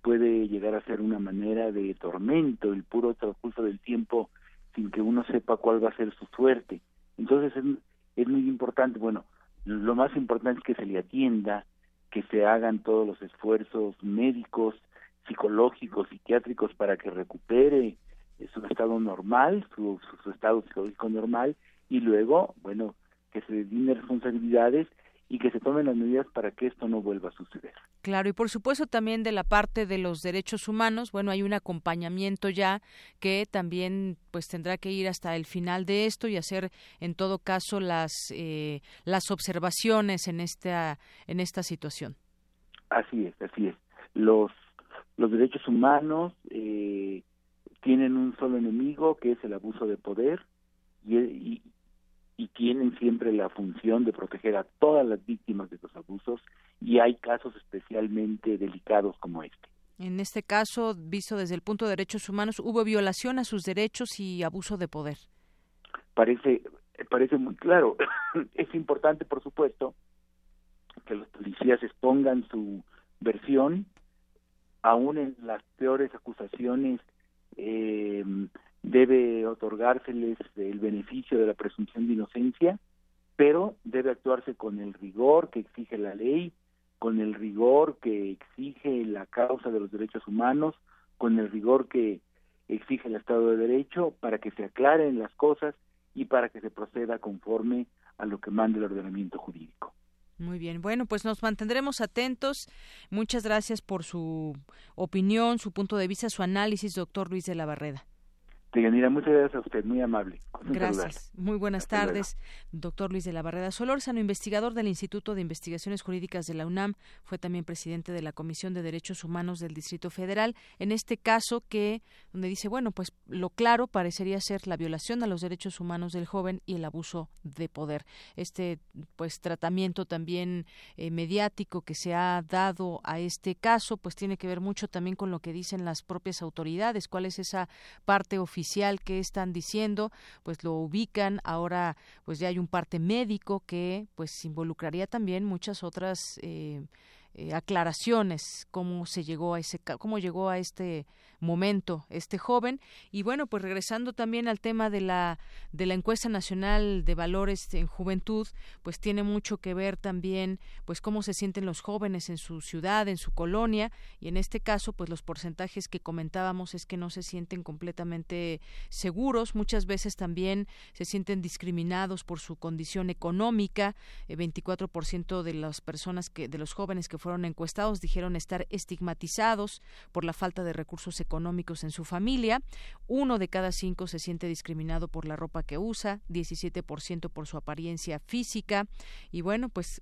puede llegar a ser una manera de tormento, el puro transcurso del tiempo sin que uno sepa cuál va a ser su suerte. Entonces es, muy importante, bueno, lo más importante es que se le atienda, que se hagan todos los esfuerzos médicos, psicológicos, psiquiátricos para que recupere su estado normal, su, su, estado psicológico normal, y luego, bueno, que se den responsabilidades y que se tomen las medidas para que esto no vuelva a suceder. Claro, y por supuesto también de la parte de los derechos humanos, bueno, hay un acompañamiento ya que también pues tendrá que ir hasta el final de esto y hacer en todo caso las eh, las observaciones en esta en esta situación. Así es, así es. Los los derechos humanos eh, tienen un solo enemigo que es el abuso de poder y, y tienen siempre la función de proteger a todas las víctimas de los abusos y hay casos especialmente delicados como este. En este caso, visto desde el punto de derechos humanos, hubo violación a sus derechos y abuso de poder. Parece, parece muy claro. es importante, por supuesto, que los policías expongan su versión, aún en las peores acusaciones eh, debe otorgárseles el beneficio de la presunción de inocencia, pero debe actuarse con el rigor que exige la ley, con el rigor que exige la causa de los derechos humanos, con el rigor que exige el Estado de Derecho para que se aclaren las cosas y para que se proceda conforme a lo que manda el ordenamiento jurídico. Muy bien, bueno, pues nos mantendremos atentos. Muchas gracias por su opinión, su punto de vista, su análisis, doctor Luis de la Barreda. Deyanira, muchas gracias a usted, muy amable. Gracias. Muy buenas tardes, doctor Luis de la Barrera Solórzano, investigador del Instituto de Investigaciones Jurídicas de la UNAM, fue también presidente de la Comisión de Derechos Humanos del Distrito Federal. En este caso que, donde dice, bueno, pues lo claro parecería ser la violación a los derechos humanos del joven y el abuso de poder. Este, pues, tratamiento también eh, mediático que se ha dado a este caso, pues tiene que ver mucho también con lo que dicen las propias autoridades, cuál es esa parte oficial que están diciendo, pues lo ubican, ahora pues ya hay un parte médico que pues involucraría también muchas otras eh, eh, aclaraciones cómo se llegó a ese cómo llegó a este momento este joven. Y bueno pues regresando también al tema de la de la encuesta nacional de valores en juventud pues tiene mucho que ver también pues cómo se sienten los jóvenes en su ciudad en su colonia. Y en este caso pues los porcentajes que comentábamos es que no se sienten completamente seguros. Muchas veces también se sienten discriminados por su condición económica. Eh, 24% de las personas que de los jóvenes que fueron encuestados dijeron estar estigmatizados por la falta de recursos económicos en su familia. Uno de cada cinco se siente discriminado por la ropa que usa, 17% por su apariencia física. Y bueno, pues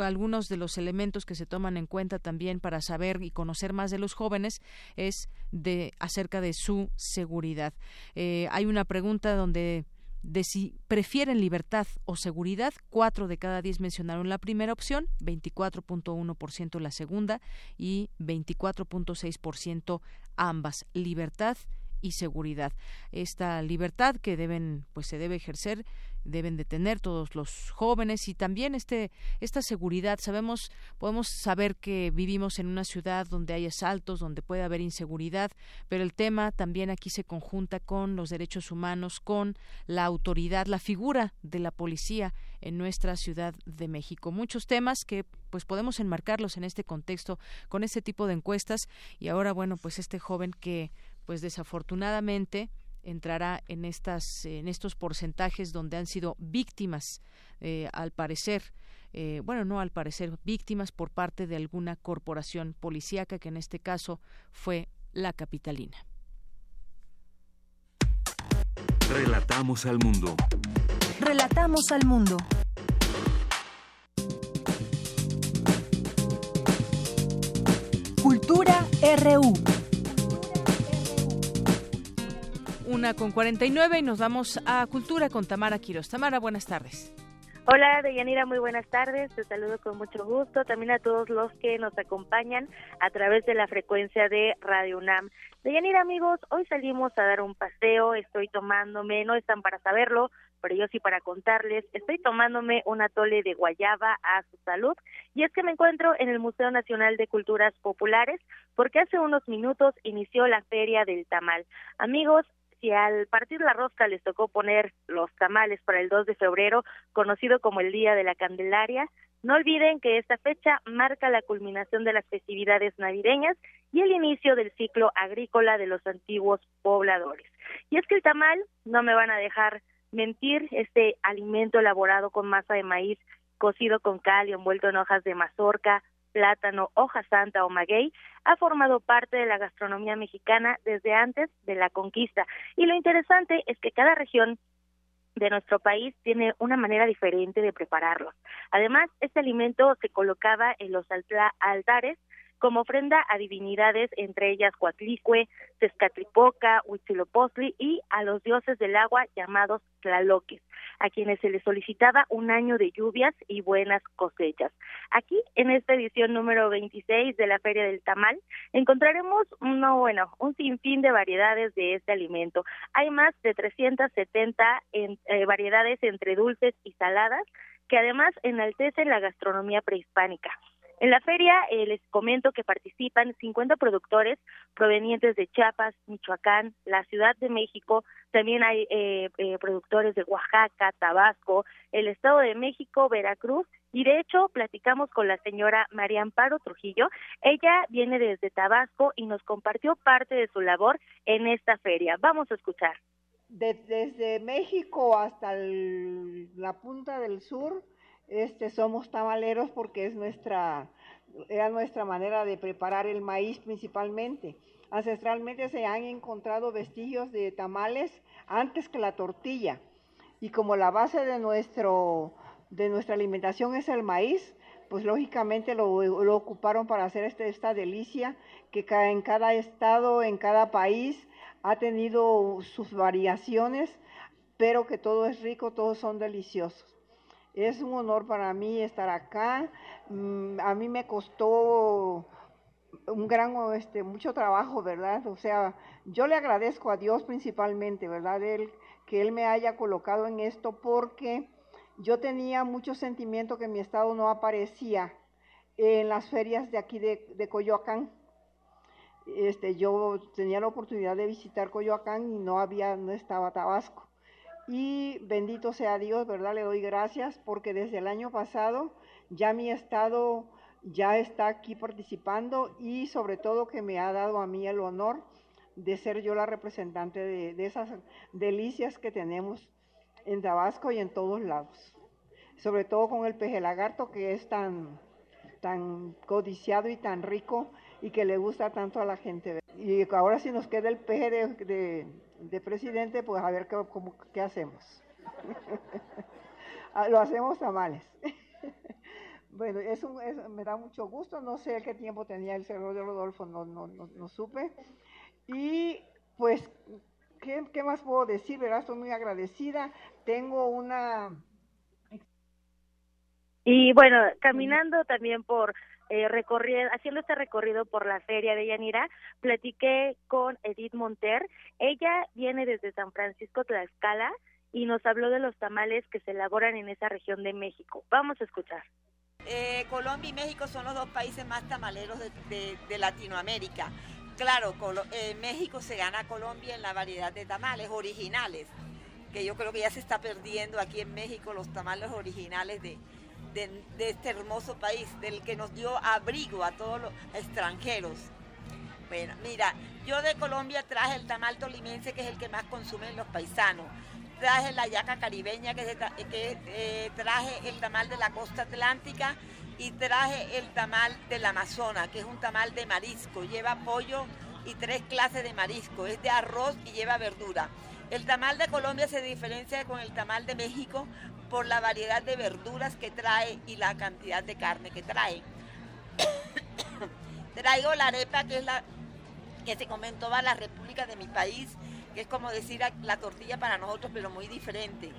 algunos de los elementos que se toman en cuenta también para saber y conocer más de los jóvenes es de acerca de su seguridad. Eh, hay una pregunta donde de si prefieren libertad o seguridad, cuatro de cada diez mencionaron la primera opción, 24.1% la segunda y 24.6% ambas, libertad y seguridad. Esta libertad que deben, pues se debe ejercer deben de tener todos los jóvenes y también este esta seguridad. Sabemos podemos saber que vivimos en una ciudad donde hay asaltos donde puede haber inseguridad pero el tema también aquí se conjunta con los derechos humanos con la autoridad la figura de la policía en nuestra ciudad de México. Muchos temas que pues podemos enmarcarlos en este contexto con este tipo de encuestas. Y ahora bueno pues este joven que pues desafortunadamente entrará en estas en estos porcentajes donde han sido víctimas eh, al parecer eh, bueno no al parecer víctimas por parte de alguna corporación policíaca que en este caso fue la capitalina. Relatamos al mundo. Relatamos al mundo. Cultura RU Una con 49 y nos vamos a Cultura con Tamara Quiroz. Tamara, buenas tardes. Hola, Deyanira, muy buenas tardes. Te saludo con mucho gusto. También a todos los que nos acompañan a través de la frecuencia de Radio UNAM. Deyanira, amigos, hoy salimos a dar un paseo. Estoy tomándome, no están para saberlo, pero yo sí para contarles. Estoy tomándome un atole de guayaba a su salud. Y es que me encuentro en el Museo Nacional de Culturas Populares porque hace unos minutos inició la Feria del Tamal. Amigos, si al partir la rosca les tocó poner los tamales para el 2 de febrero, conocido como el Día de la Candelaria, no olviden que esta fecha marca la culminación de las festividades navideñas y el inicio del ciclo agrícola de los antiguos pobladores. Y es que el tamal, no me van a dejar mentir, este alimento elaborado con masa de maíz cocido con cal y envuelto en hojas de mazorca, plátano, hoja santa o maguey, ha formado parte de la gastronomía mexicana desde antes de la conquista. Y lo interesante es que cada región de nuestro país tiene una manera diferente de prepararlos. Además, este alimento se colocaba en los altares como ofrenda a divinidades, entre ellas Coatlicue, Tezcatlipoca, Huitzilopochtli y a los dioses del agua llamados Tlaloques, a quienes se les solicitaba un año de lluvias y buenas cosechas. Aquí, en esta edición número 26 de la Feria del Tamal, encontraremos uno, bueno, un sinfín de variedades de este alimento. Hay más de 370 en, eh, variedades entre dulces y saladas que además enaltecen la gastronomía prehispánica. En la feria eh, les comento que participan 50 productores provenientes de Chiapas, Michoacán, la Ciudad de México, también hay eh, eh, productores de Oaxaca, Tabasco, el Estado de México, Veracruz y de hecho platicamos con la señora María Amparo Trujillo. Ella viene desde Tabasco y nos compartió parte de su labor en esta feria. Vamos a escuchar. desde México hasta la punta del sur, este, somos tamaleros porque es nuestra, era nuestra manera de preparar el maíz principalmente. Ancestralmente se han encontrado vestigios de tamales antes que la tortilla. Y como la base de, nuestro, de nuestra alimentación es el maíz, pues lógicamente lo, lo ocuparon para hacer este, esta delicia que en cada estado, en cada país ha tenido sus variaciones, pero que todo es rico, todos son deliciosos. Es un honor para mí estar acá. Mm, a mí me costó un gran, este, mucho trabajo, ¿verdad? O sea, yo le agradezco a Dios principalmente, ¿verdad? Él, que Él me haya colocado en esto porque yo tenía mucho sentimiento que mi estado no aparecía en las ferias de aquí de, de Coyoacán. Este, yo tenía la oportunidad de visitar Coyoacán y no había, no estaba Tabasco. Y bendito sea Dios, ¿verdad? Le doy gracias porque desde el año pasado ya mi estado ya está aquí participando y sobre todo que me ha dado a mí el honor de ser yo la representante de, esas delicias que tenemos en Tabasco y en todos lados. Sobre todo con el peje lagarto que es tan, tan codiciado y tan rico y que le gusta tanto a la gente. Y ahora si nos queda el peje de de presidente, pues a ver qué, cómo, qué hacemos. Ah, lo hacemos tamales. bueno, es me da mucho gusto, no sé qué tiempo tenía el cerro de Rodolfo, no, no, no, supe. Y pues, ¿qué, ¿qué, más puedo decir? ¿verdad? Estoy muy agradecida. Tengo una... Y bueno, caminando también por eh, haciendo este recorrido por la feria de Yanira, platiqué con Edith Monter. Ella viene desde San Francisco Tlaxcala y nos habló de los tamales que se elaboran en esa región de México. Vamos a escuchar. Eh, Colombia y México son los dos países más tamaleros de, Latinoamérica. Claro, eh, México se gana a Colombia en la variedad de tamales originales, que yo creo que ya se está perdiendo aquí en México los tamales originales de, de, este hermoso país, del que nos dio abrigo a todos los extranjeros. Bueno, mira, yo de Colombia traje el tamal tolimense, que es el que más consumen los paisanos. Traje la yaca caribeña, que, eh, traje el tamal de la costa atlántica y traje el tamal del Amazonas, que es un tamal de marisco. Lleva pollo y tres clases de marisco. Es de arroz y lleva verdura. El tamal de Colombia se diferencia con el tamal de México por la variedad de verduras que trae y la cantidad de carne que trae. Traigo la arepa que es la que se come en todas las repúblicas de mi país, que es como decir la tortilla para nosotros, pero muy diferente.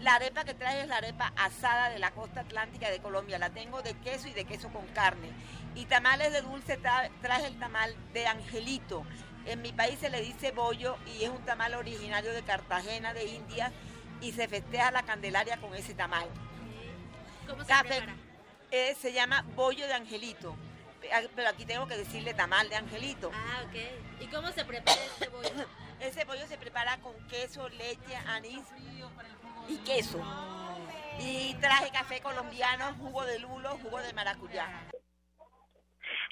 La arepa que trae es la arepa asada de la costa atlántica de Colombia. La tengo de queso y de queso con carne. Y tamales de dulce trae el tamal de angelito. En mi país se le dice bollo y es un tamal originario de Cartagena, de India, y se festeja la Candelaria con ese tamal. ¿Cómo se prepara? Eh, se llama bollo de angelito, pero aquí tengo que decirle tamal de angelito. Ah, ok. ¿Y cómo se prepara este bollo? ese bollo se prepara con queso, leche, anís y queso. Y traje café colombiano, jugo de lulo, jugo de maracuyá.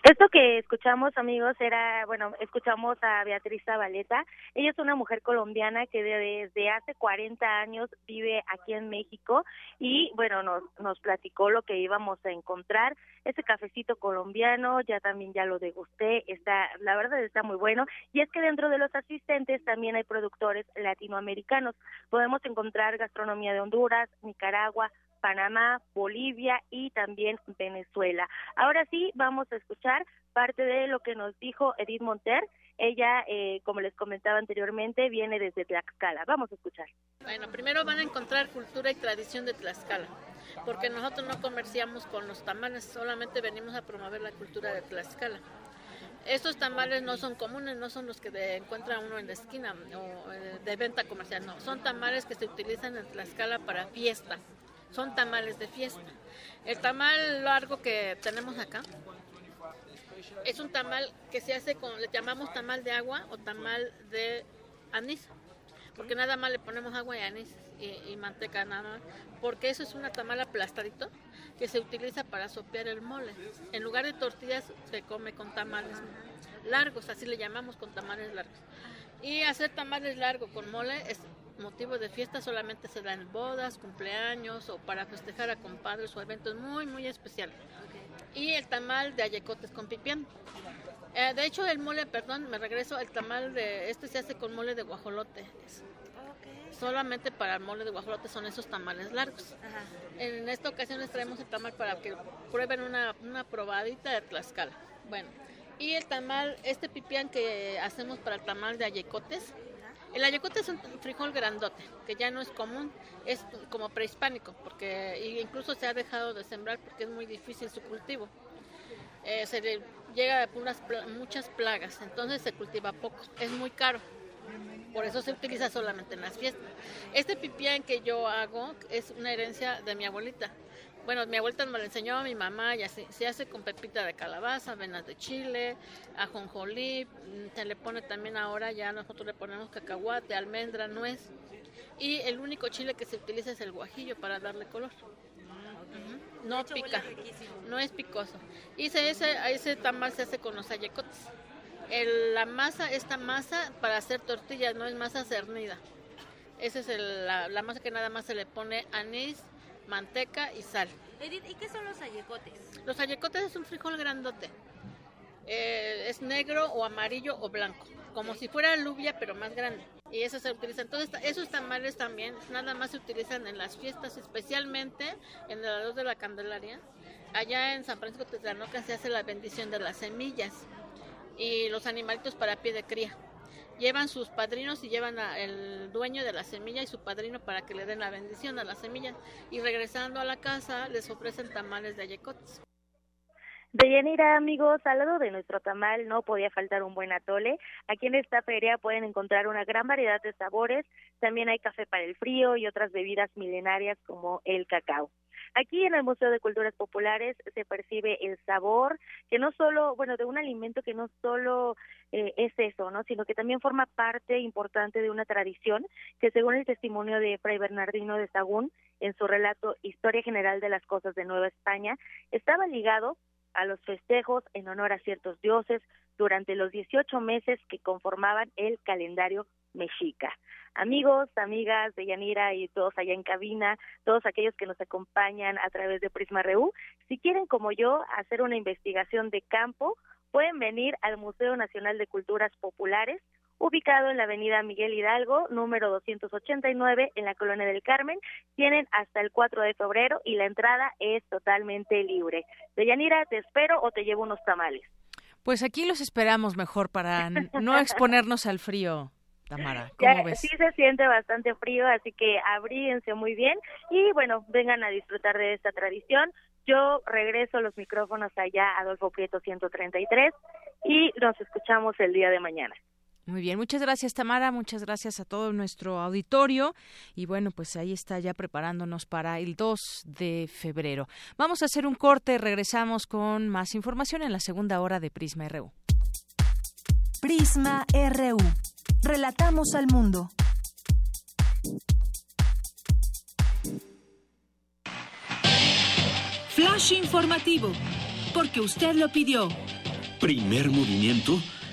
Esto que escuchamos, amigos, era, bueno, escuchamos a Beatriz Zabaleta. Ella es una mujer colombiana que desde hace 40 años vive aquí en México y, bueno, nos, nos platicó lo que íbamos a encontrar. Ese cafecito colombiano, ya también ya lo degusté, está, la verdad está muy bueno. Y es que dentro de los asistentes también hay productores latinoamericanos. Podemos encontrar gastronomía de Honduras, Nicaragua, Panamá, Bolivia y también Venezuela. Ahora sí, vamos a escuchar parte de lo que nos dijo Edith Monter. Ella, eh, como les comentaba anteriormente, viene desde Tlaxcala. Vamos a escuchar. Bueno, primero van a encontrar cultura y tradición de Tlaxcala, porque nosotros no comerciamos con los tamales, solamente venimos a promover la cultura de Tlaxcala. Estos tamales no son comunes, no son los que encuentra uno en la esquina o eh, de venta comercial, no. Son tamales que se utilizan en Tlaxcala para fiesta. Son tamales de fiesta. El tamal largo que tenemos acá es un tamal que se hace con, le llamamos tamal de agua o tamal de anís. Porque nada más le ponemos agua y anís y, manteca nada más. Porque eso es una tamal aplastadito que se utiliza para sopear el mole. En lugar de tortillas se come con tamales largos, así le llamamos con tamales largos. Y hacer tamales largos con mole es motivo de fiesta, solamente se da en bodas, cumpleaños o para festejar a compadres o eventos muy, muy especiales. Y el tamal de ayecotes con pipián. Eh, de hecho, el mole, perdón, me regreso, el tamal de, este se hace con mole de guajolote solamente para el mole de guajolote son esos tamales largos. En esta ocasión les traemos el tamal para que prueben una, una probadita de Tlaxcala. Bueno, y el tamal, este pipián que hacemos para el tamal de ayecotes, el ayecote es un frijol grandote, que ya no es común, es como prehispánico, porque incluso se ha dejado de sembrar porque es muy difícil su cultivo. Eh, se llega a muchas plagas, entonces se cultiva poco, es muy caro por eso se utiliza solamente en las fiestas. Este pipián que yo hago es una herencia de mi abuelita. Bueno, mi abuelita me lo enseñó a mi mamá y así se hace con pepita de calabaza, venas de chile, ajonjolí, mm, se le pone también ahora ya nosotros le ponemos cacahuate, almendra, nuez y el único chile que se utiliza es el guajillo para darle color. No pica, no es picoso. Y ese, ese tamal se hace con los ayecotes la masa, esta masa para hacer tortillas no es masa cernida. Esa es la, masa que nada más se le pone anís, manteca y sal. Edith, ¿y qué son los ayecotes? Los ayecotes es un frijol grandote. Eh, es negro o amarillo o blanco, como si fuera alubia pero más grande. Y eso se utiliza. Entonces, esos tamales también nada más se utilizan en las fiestas, especialmente en el arroz de la Candelaria. Allá en San Francisco de Tetlanoca se hace la bendición de las semillas y los animalitos para pie de cría. Llevan sus padrinos y llevan al dueño de la semilla y su padrino para que le den la bendición a la semilla. Y regresando a la casa les ofrecen tamales de ayecotes. De Yanira, amigos, al lado de nuestro tamal no podía faltar un buen atole. Aquí en esta feria pueden encontrar una gran variedad de sabores. También hay café para el frío y otras bebidas milenarias como el cacao. Aquí en el Museo de Culturas Populares se percibe el sabor, que no solo, bueno, de un alimento que no solo eh, es eso, ¿no? Sino que también forma parte importante de una tradición que según el testimonio de Fray Bernardino de Sagún, en su relato Historia General de las Cosas de Nueva España, estaba ligado a los festejos en honor a ciertos dioses durante los 18 meses que conformaban el calendario mexica. Amigos, amigas de Yanira y todos allá en cabina, todos aquellos que nos acompañan a través de Prisma RU, si quieren como yo hacer una investigación de campo, pueden venir al Museo Nacional de Culturas Populares, ubicado en la avenida Miguel Hidalgo, número 289, en la Colonia del Carmen. Tienen hasta el 4 de febrero y la entrada es totalmente libre. De Yanira, ¿te espero o te llevo unos tamales? Pues aquí los esperamos mejor para no exponernos al frío. Tamara, ¿cómo ves? Sí se siente bastante frío, así que abríguense muy bien y bueno, vengan a disfrutar de esta tradición. Yo regreso los micrófonos allá a Adolfo Prieto 133 y nos escuchamos el día de mañana. Muy bien, muchas gracias Tamara, muchas gracias a todo nuestro auditorio y bueno, pues ahí está ya preparándonos para el 2 de febrero. Vamos a hacer un corte, regresamos con más información en la segunda hora de Prisma RU. Prisma RU. Relatamos al mundo. Flash informativo, porque usted lo pidió. Primer movimiento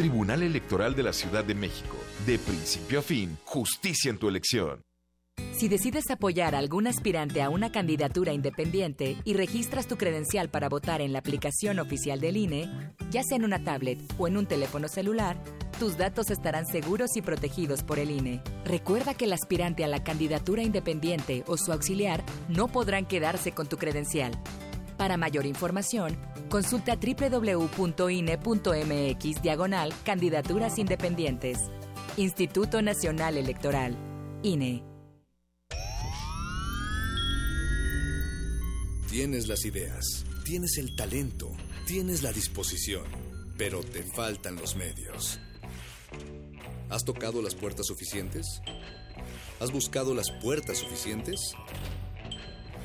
Tribunal Electoral de la Ciudad de México. De principio a fin, justicia en tu elección. Si decides apoyar a algún aspirante a una candidatura independiente y registras tu credencial para votar en la aplicación oficial del INE, ya sea en una tablet o en un teléfono celular, tus datos estarán seguros y protegidos por el INE. Recuerda que el aspirante a la candidatura independiente o su auxiliar no podrán quedarse con tu credencial. Para mayor información, consulta www.ine.mx diagonal candidaturas independientes. Instituto Nacional Electoral. INE. Tienes las ideas, tienes el talento, tienes la disposición, pero te faltan los medios. ¿Has tocado las puertas suficientes? ¿Has buscado las puertas suficientes?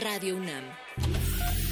Radio UNAM.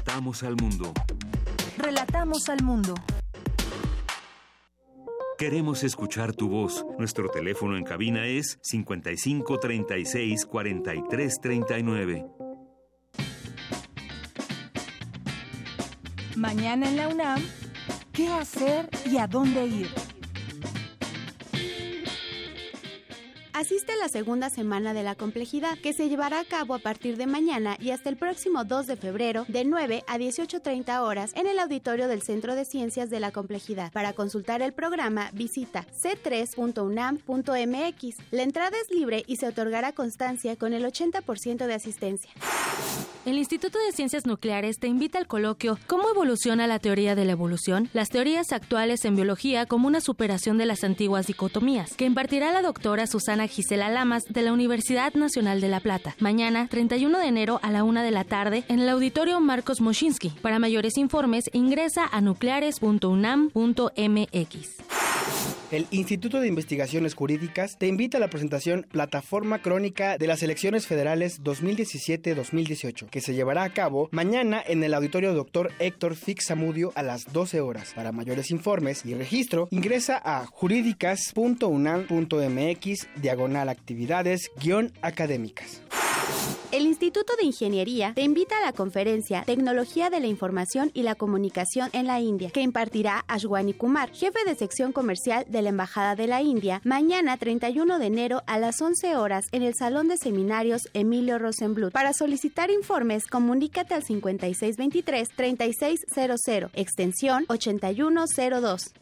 Relatamos al mundo. Relatamos al mundo. Queremos escuchar tu voz. Nuestro teléfono en cabina es 55 36 43 39. Mañana en la UNAM, ¿qué hacer y a dónde ir? Asiste a la segunda semana de la complejidad, que se llevará a cabo a partir de mañana y hasta el próximo 2 de febrero, de 9 a 18.30 horas, en el auditorio del Centro de Ciencias de la Complejidad. Para consultar el programa, visita c3.unam.mx. La entrada es libre y se otorgará constancia con el 80% de asistencia. El Instituto de Ciencias Nucleares te invita al coloquio ¿Cómo evoluciona la teoría de la evolución? Las teorías actuales en biología como una superación de las antiguas dicotomías, que impartirá la doctora Susana Gisela Lamas de la Universidad Nacional de La Plata, mañana 31 de enero a la una de la tarde en el auditorio Marcos Moschinsky. Para mayores informes ingresa a nucleares.unam.mx. El Instituto de Investigaciones Jurídicas te invita a la presentación Plataforma Crónica de las Elecciones Federales 2017-2018, que se llevará a cabo mañana en el auditorio Dr. Héctor Fixamudio a las 12 horas. Para mayores informes y registro, ingresa a jurídicas.unam.mx diagonal actividades guion académicas. El Instituto de Ingeniería te invita a la conferencia Tecnología de la Información y la Comunicación en la India, que impartirá Ashwani Kumar, jefe de sección comercial de la Embajada de la India, mañana 31 de enero a las 11 horas en el Salón de Seminarios Emilio Rosenblut. Para solicitar informes, comunícate al 5623-3600, extensión 8102.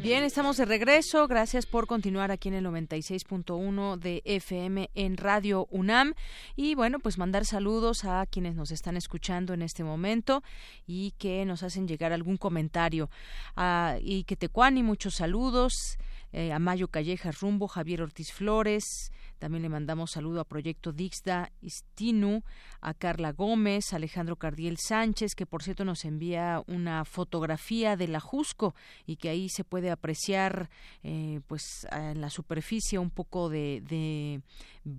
Bien, estamos de regreso. Gracias por continuar aquí en el 96.1 de FM en Radio UNAM. Y bueno, pues mandar saludos a quienes nos están escuchando en este momento y que nos hacen llegar algún comentario. Ah, y que Tecuani, muchos saludos. Eh, a Mayo Callejas Rumbo, Javier Ortiz Flores, también le mandamos saludo a Proyecto Dixda Istinu, a Carla Gómez, Alejandro Cardiel Sánchez, que por cierto nos envía una fotografía de la Jusco y que ahí se puede apreciar eh, pues en la superficie un poco de, de,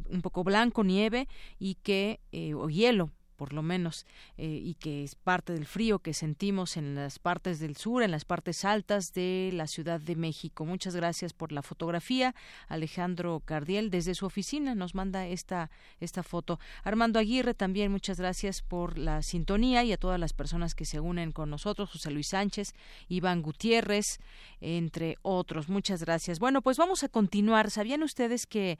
un poco blanco nieve y que eh, o hielo por lo menos, eh, y que es parte del frío que sentimos en las partes del sur, en las partes altas de la Ciudad de México. Muchas gracias por la fotografía. Alejandro Cardiel, desde su oficina, nos manda esta, esta foto. Armando Aguirre, también muchas gracias por la sintonía y a todas las personas que se unen con nosotros. José Luis Sánchez, Iván Gutiérrez, entre otros. Muchas gracias. Bueno, pues vamos a continuar. ¿Sabían ustedes que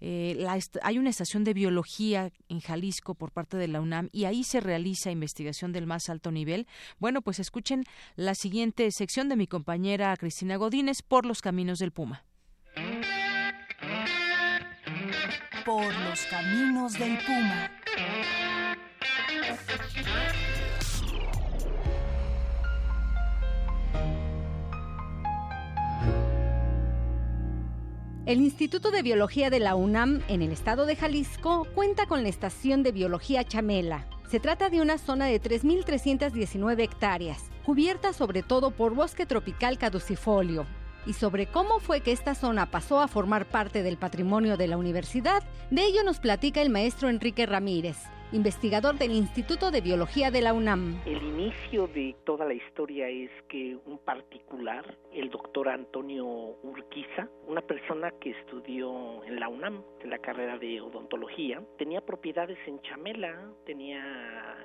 eh, la, hay una estación de biología en Jalisco por parte de la UNAM? Y ahí se realiza investigación del más alto nivel. Bueno, pues escuchen la siguiente sección de mi compañera Cristina Godínez por los caminos del Puma. Por los caminos del Puma. El Instituto de Biología de la UNAM en el estado de Jalisco cuenta con la estación de biología Chamela. Se trata de una zona de 3.319 hectáreas, cubierta sobre todo por bosque tropical caducifolio. Y sobre cómo fue que esta zona pasó a formar parte del patrimonio de la universidad, de ello nos platica el maestro Enrique Ramírez, investigador del Instituto de Biología de la UNAM. El inicio de toda la historia es que un particular, el doctor Antonio Urquiza, una persona que estudió en la UNAM, en la carrera de odontología, tenía propiedades en Chamela, tenía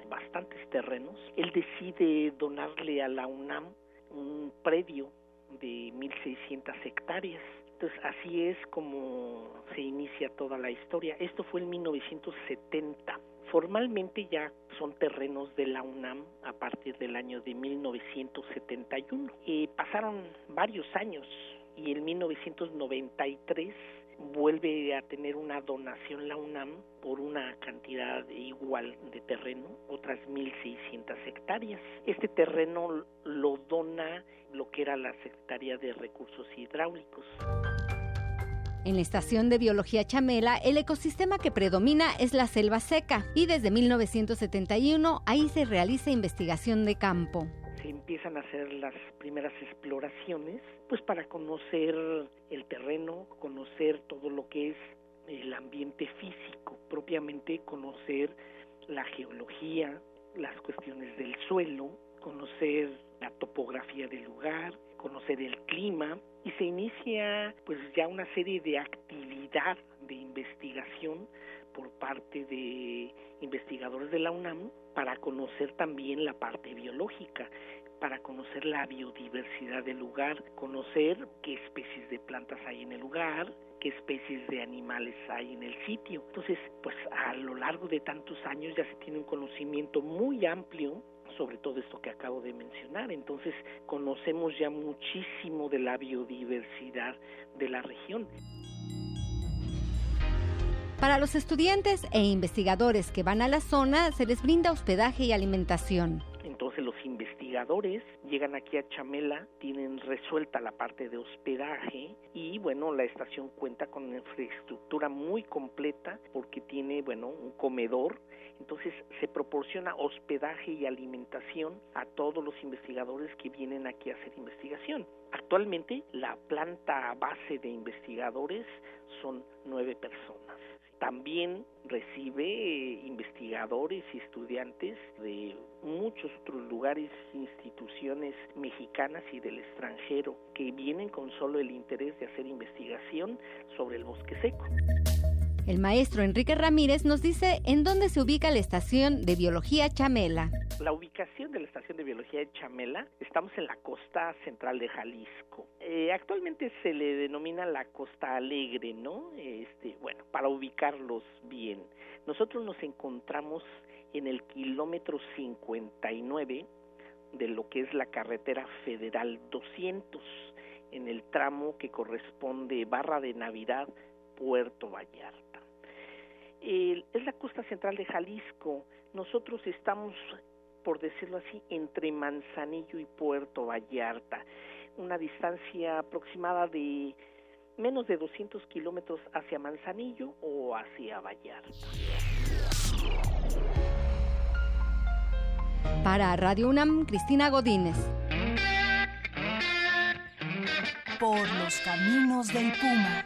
bastantes terrenos. Él decide donarle a la UNAM un predio de 1.600 hectáreas. Entonces así es como se inicia toda la historia. Esto fue en 1970 Formalmente ya son terrenos de la UNAM a partir del año de 1971. y pasaron varios años y en 1993 vuelve a tener una donación la UNAM por una cantidad igual de terreno, otras 1.600 hectáreas. Este terreno lo dona lo que era la Secretaría de Recursos Hidráulicos. En la estación de biología Chamela, el ecosistema que predomina es la selva seca y desde 1971 ahí se realiza investigación de campo. Se empiezan a hacer las primeras exploraciones, pues para conocer el terreno, conocer todo lo que es el ambiente físico, propiamente conocer la geología, las cuestiones del suelo, conocer la topografía del lugar, conocer el clima y se inicia pues ya una serie de actividad de investigación por parte de investigadores de la UNAM para conocer también la parte biológica. para conocer la biodiversidad del lugar, conocer qué especies de plantas hay en el lugar, qué especies de animales hay en el sitio. Entonces, pues a lo largo de tantos años ya se tiene un conocimiento muy amplio sobre todo esto que acabo de mencionar. Entonces conocemos ya muchísimo de la biodiversidad de la región. Para los estudiantes e investigadores que van a la zona se les brinda hospedaje y alimentación. Entonces los investigadores llegan aquí a Chamela, tienen resuelta la parte de hospedaje y bueno, la estación cuenta con una infraestructura muy completa porque tiene bueno, un comedor, entonces se proporciona hospedaje y alimentación a todos los investigadores que vienen aquí a hacer investigación. Actualmente la planta base de investigadores son nueve personas. También recibe eh, investigadores y estudiantes de muchos otros lugares, instituciones mexicanas y del extranjero que vienen con solo el interés de hacer investigación sobre el bosque seco. El maestro Enrique Ramírez nos dice en dónde se ubica la estación de biología Chamela. La ubicación de la estación de biología de Chamela, estamos en la costa central de Jalisco. Eh, actualmente se le denomina la costa alegre, ¿no? Este, bueno, para ubicarlos bien. Nosotros nos encontramos en el kilómetro 59 de lo que es la carretera federal 200, en el tramo que corresponde Barra de Navidad, Puerto Vallarta es la costa central de Jalisco. Nosotros estamos, por decirlo así, entre Manzanillo y Puerto Vallarta, una distancia aproximada de menos de 200 kilómetros hacia Manzanillo o hacia Vallarta. Para Radio UNAM, Cristina Godínez. Por los caminos del Puma.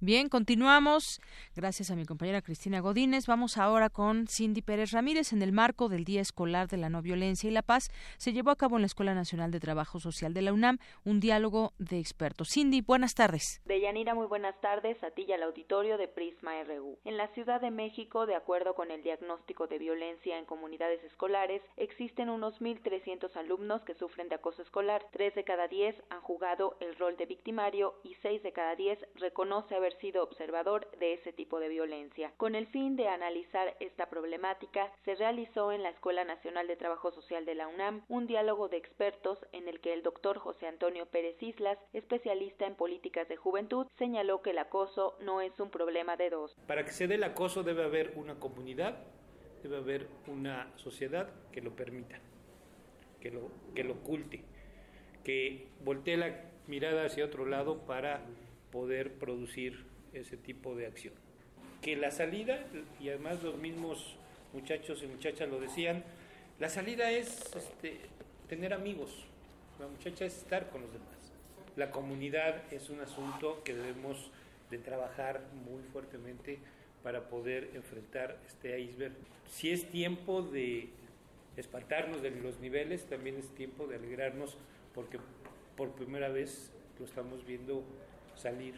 Bien, continuamos. Gracias a mi compañera Cristina Godínez. Vamos ahora con Cindy Pérez Ramírez. En el marco del Día Escolar de la No Violencia y la Paz, se llevó a cabo en la Escuela Nacional de Trabajo Social de la UNAM un diálogo de expertos. Cindy, buenas tardes. Deyanira, muy buenas tardes a ti y al auditorio de Prisma RU. En la Ciudad de México, de acuerdo con el diagnóstico de violencia en comunidades escolares, existen unos 1.300 alumnos que sufren de acoso escolar. Tres de cada diez han jugado el rol de victimario y seis de cada diez reconoce haber sido observador de ese tipo de violencia. Con el fin de analizar esta problemática, se realizó en la Escuela Nacional de Trabajo Social de la UNAM un diálogo de expertos en el que el doctor José Antonio Pérez Islas, especialista en políticas de juventud, señaló que el acoso no es un problema de dos. Para que se dé el acoso debe haber una comunidad, debe haber una sociedad que lo permita, que lo, que lo oculte, que voltee la mirada hacia otro lado para poder producir ese tipo de acción. Que la salida, y además los mismos muchachos y muchachas lo decían, la salida es este, tener amigos, la muchacha es estar con los demás. La comunidad es un asunto que debemos de trabajar muy fuertemente para poder enfrentar este iceberg. Si es tiempo de espantarnos de los niveles, también es tiempo de alegrarnos porque por primera vez lo estamos viendo salir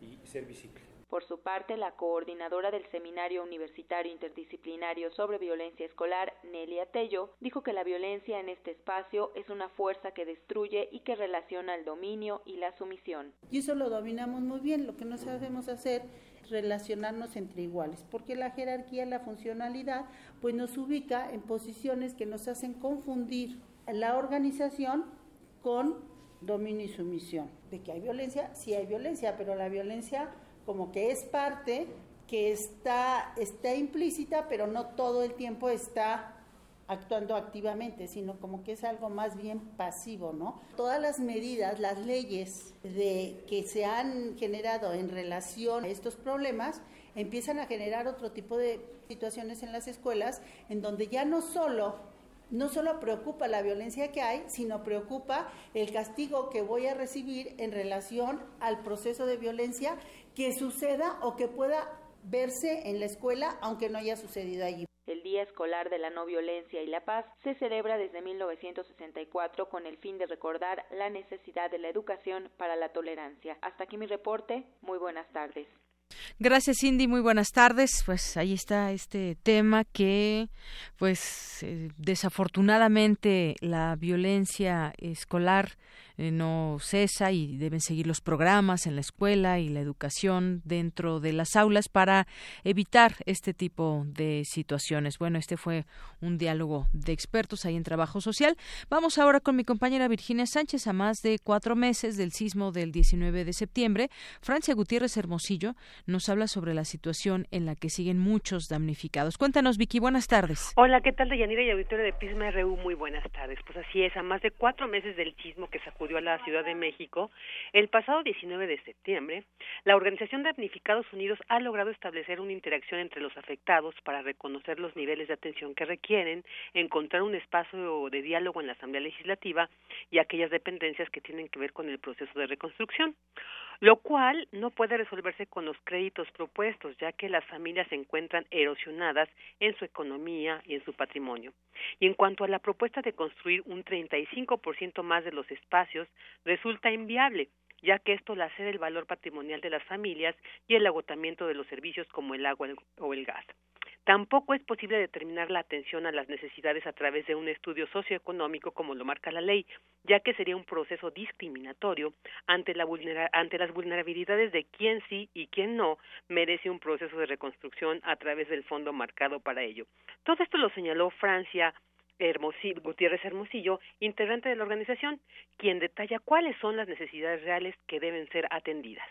y ser visible. Por su parte, la coordinadora del Seminario Universitario Interdisciplinario sobre Violencia Escolar, Nelia Tello, dijo que la violencia en este espacio es una fuerza que destruye y que relaciona el dominio y la sumisión. Y eso lo dominamos muy bien, lo que no sabemos hacer relacionarnos entre iguales, porque la jerarquía, la funcionalidad, pues nos ubica en posiciones que nos hacen confundir la organización con dominio y sumisión. De que hay violencia, sí hay violencia, pero la violencia como que es parte que está, está implícita, pero no todo el tiempo está actuando activamente, sino como que es algo más bien pasivo, ¿no? Todas las medidas, las leyes de que se han generado en relación a estos problemas empiezan a generar otro tipo de situaciones en las escuelas en donde ya no solo no solo preocupa la violencia que hay, sino preocupa el castigo que voy a recibir en relación al proceso de violencia que suceda o que pueda verse en la escuela, aunque no haya sucedido allí. El Día Escolar de la No Violencia y la Paz se celebra desde 1964 con el fin de recordar la necesidad de la educación para la tolerancia. Hasta aquí mi reporte. Muy buenas tardes. Gracias, Cindy. Muy buenas tardes. Pues ahí está este tema que, pues, eh, desafortunadamente la violencia escolar eh, no cesa y deben seguir los programas en la escuela y la educación dentro de las aulas para evitar este tipo de situaciones. Bueno, este fue un diálogo de expertos ahí en trabajo social. Vamos ahora con mi compañera Virginia Sánchez a más de cuatro meses del sismo del 19 de septiembre. Francia Gutiérrez Hermosillo nos habla sobre la situación en la que siguen muchos damnificados. Cuéntanos, Vicky, buenas tardes. Hola, ¿qué tal, Deyanira y auditorio de Pisma RU? Muy buenas tardes. Pues así es, a más de cuatro meses del sismo que sacudió a la Ciudad de México, el pasado 19 de septiembre, la Organización de Damnificados Unidos ha logrado establecer una interacción entre los afectados para reconocer los niveles de atención que requieren, encontrar un espacio de diálogo en la Asamblea Legislativa y aquellas dependencias que tienen que ver con el proceso de reconstrucción lo cual no puede resolverse con los créditos propuestos, ya que las familias se encuentran erosionadas en su economía y en su patrimonio. Y en cuanto a la propuesta de construir un 35% más de los espacios, resulta inviable, ya que esto hace el valor patrimonial de las familias y el agotamiento de los servicios como el agua o el gas. Tampoco es posible determinar la atención a las necesidades a través de un estudio socioeconómico como lo marca la ley, ya que sería un proceso discriminatorio ante, la ante las vulnerabilidades de quién sí y quién no merece un proceso de reconstrucción a través del fondo marcado para ello. Todo esto lo señaló Francia Gutiérrez Hermosillo, integrante de la organización, quien detalla cuáles son las necesidades reales que deben ser atendidas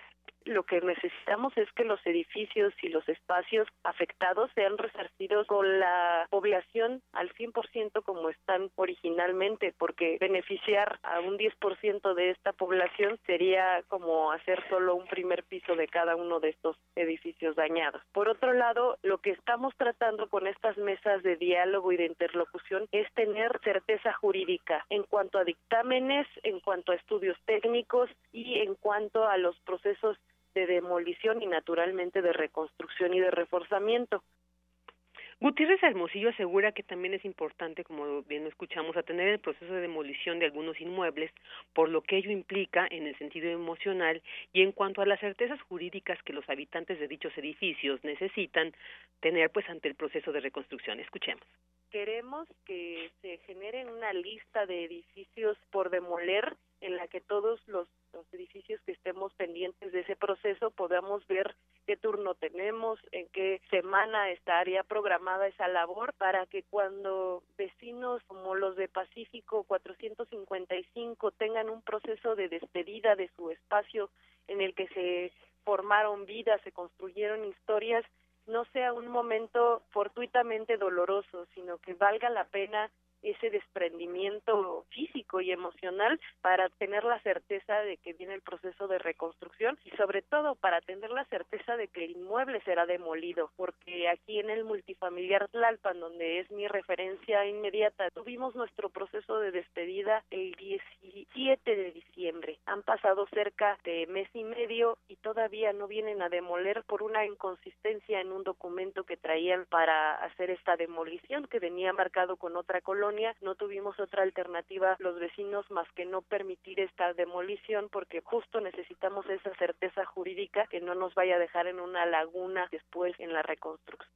lo que necesitamos es que los edificios y los espacios afectados sean resarcidos con la población al 100% como están originalmente, porque beneficiar a un 10% de esta población sería como hacer solo un primer piso de cada uno de estos edificios dañados. Por otro lado, lo que estamos tratando con estas mesas de diálogo y de interlocución es tener certeza jurídica en cuanto a dictámenes, en cuanto a estudios técnicos y en cuanto a los procesos de demolición y naturalmente de reconstrucción y de reforzamiento. Gutiérrez Hermosillo asegura que también es importante, como bien escuchamos, atender el proceso de demolición de algunos inmuebles, por lo que ello implica en el sentido emocional y en cuanto a las certezas jurídicas que los habitantes de dichos edificios necesitan tener pues ante el proceso de reconstrucción. Escuchemos queremos que se genere una lista de edificios por demoler en la que todos los, edificios que estemos pendientes de ese proceso podamos ver qué turno tenemos, en qué semana estaría programada esa labor para que cuando vecinos como los de Pacífico 455 tengan un proceso de despedida de su espacio en el que se formaron vidas, se construyeron historias, no sea un momento fortuitamente doloroso, sino que valga la pena ese desprendimiento físico y emocional para tener la certeza de que viene el proceso de reconstrucción y sobre todo para tener la certeza de que el inmueble será demolido, porque aquí en el multifamiliar Tlalpan, donde es mi referencia inmediata, tuvimos nuestro proceso de despedida el 17 de diciembre. Han pasado cerca de mes y medio y todavía no vienen a demoler por una inconsistencia en un documento que traían para hacer esta demolición que venía marcado con otra colonia no tuvimos otra alternativa los vecinos más que no permitir esta demolición porque justo necesitamos esa certeza jurídica que no nos vaya a dejar en una laguna después en la reconstrucción.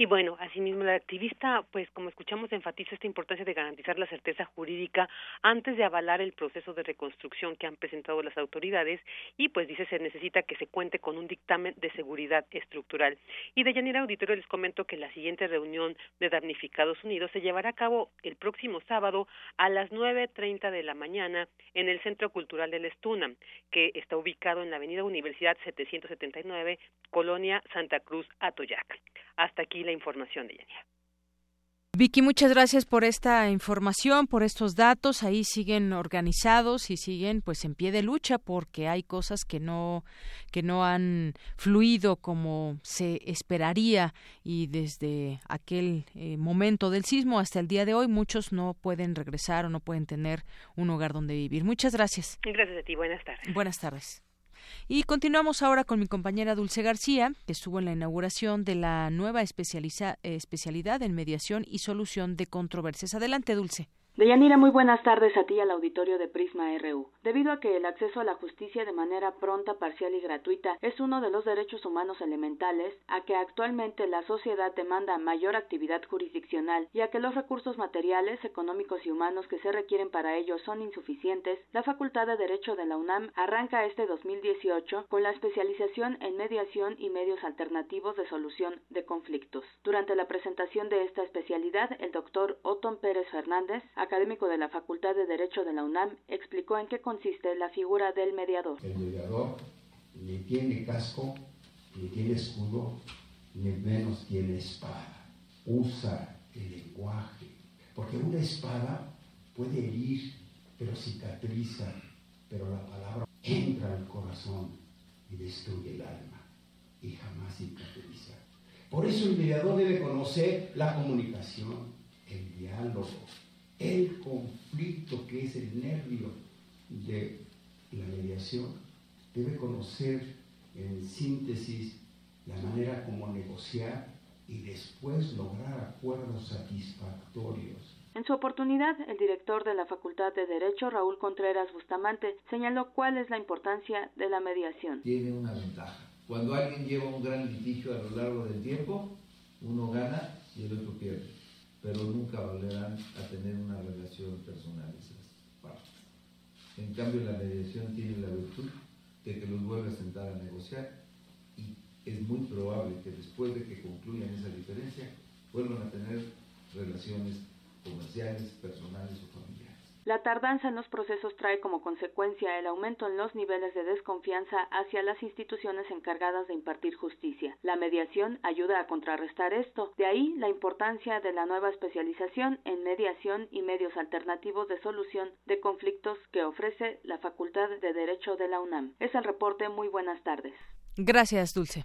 Y bueno, asimismo, la activista, pues como escuchamos, enfatiza esta importancia de garantizar la certeza jurídica antes de avalar el proceso de reconstrucción que han presentado las autoridades y pues dice se necesita que se cuente con un dictamen de seguridad estructural. Y de Yanira Auditorio les comento que la siguiente reunión de damnificados unidos se llevará a cabo el próximo sábado a las 9.30 de la mañana en el Centro Cultural del Estuna, que está ubicado en la Avenida Universidad 779, Colonia Santa Cruz, Atoyac. Hasta aquí la información de Yanira. Vicky, muchas gracias por esta información, por estos datos. Ahí siguen organizados y siguen pues en pie de lucha porque hay cosas que no que no han fluido como se esperaría y desde aquel eh, momento del sismo hasta el día de hoy muchos no pueden regresar o no pueden tener un hogar donde vivir. Muchas gracias. Gracias a ti. Buenas tardes. Buenas tardes. Y continuamos ahora con mi compañera Dulce García, que estuvo en la inauguración de la nueva especialidad en mediación y solución de controversias. Adelante, Dulce. Deyanira, muy buenas tardes a ti al auditorio de Prisma RU. Debido a que el acceso a la justicia de manera pronta, parcial y gratuita es uno de los derechos humanos elementales, a que actualmente la sociedad demanda mayor actividad jurisdiccional y a que los recursos materiales, económicos y humanos que se requieren para ello son insuficientes, la Facultad de Derecho de la UNAM arranca este 2018 con la especialización en mediación y medios alternativos de solución de conflictos. Durante la presentación de esta especialidad, el doctor Otón Pérez Fernández, académico de la Facultad de Derecho de la UNAM, explicó en qué consiste la figura del mediador. El mediador ni tiene casco, ni tiene escudo, ni menos tiene espada. Usa el lenguaje, porque una espada puede herir, pero cicatriza, pero la palabra entra al corazón y destruye el alma y jamás cicatriza. Por eso el mediador debe conocer la comunicación, el diálogo, el conflicto que es el nervio de la mediación, debe conocer en síntesis la manera como negociar y después lograr acuerdos satisfactorios. En su oportunidad, el director de la Facultad de Derecho, Raúl Contreras Bustamante, señaló cuál es la importancia de la mediación. Tiene una ventaja. Cuando alguien lleva un gran litigio a lo largo del tiempo, uno gana y el otro pierde, pero nunca volverán a tener una relación personal esas partes. En cambio, la mediación tiene la virtud de que los vuelve a sentar a negociar y es muy probable que después de que concluyan esa diferencia vuelvan a tener relaciones comerciales, personales o familiares. La tardanza en los procesos trae como consecuencia el aumento en los niveles de desconfianza hacia las instituciones encargadas de impartir justicia. La mediación ayuda a contrarrestar esto, de ahí la importancia de la nueva especialización en mediación y medios alternativos de solución de conflictos que ofrece la Facultad de Derecho de la UNAM. Es el reporte. Muy buenas tardes. Gracias, Dulce.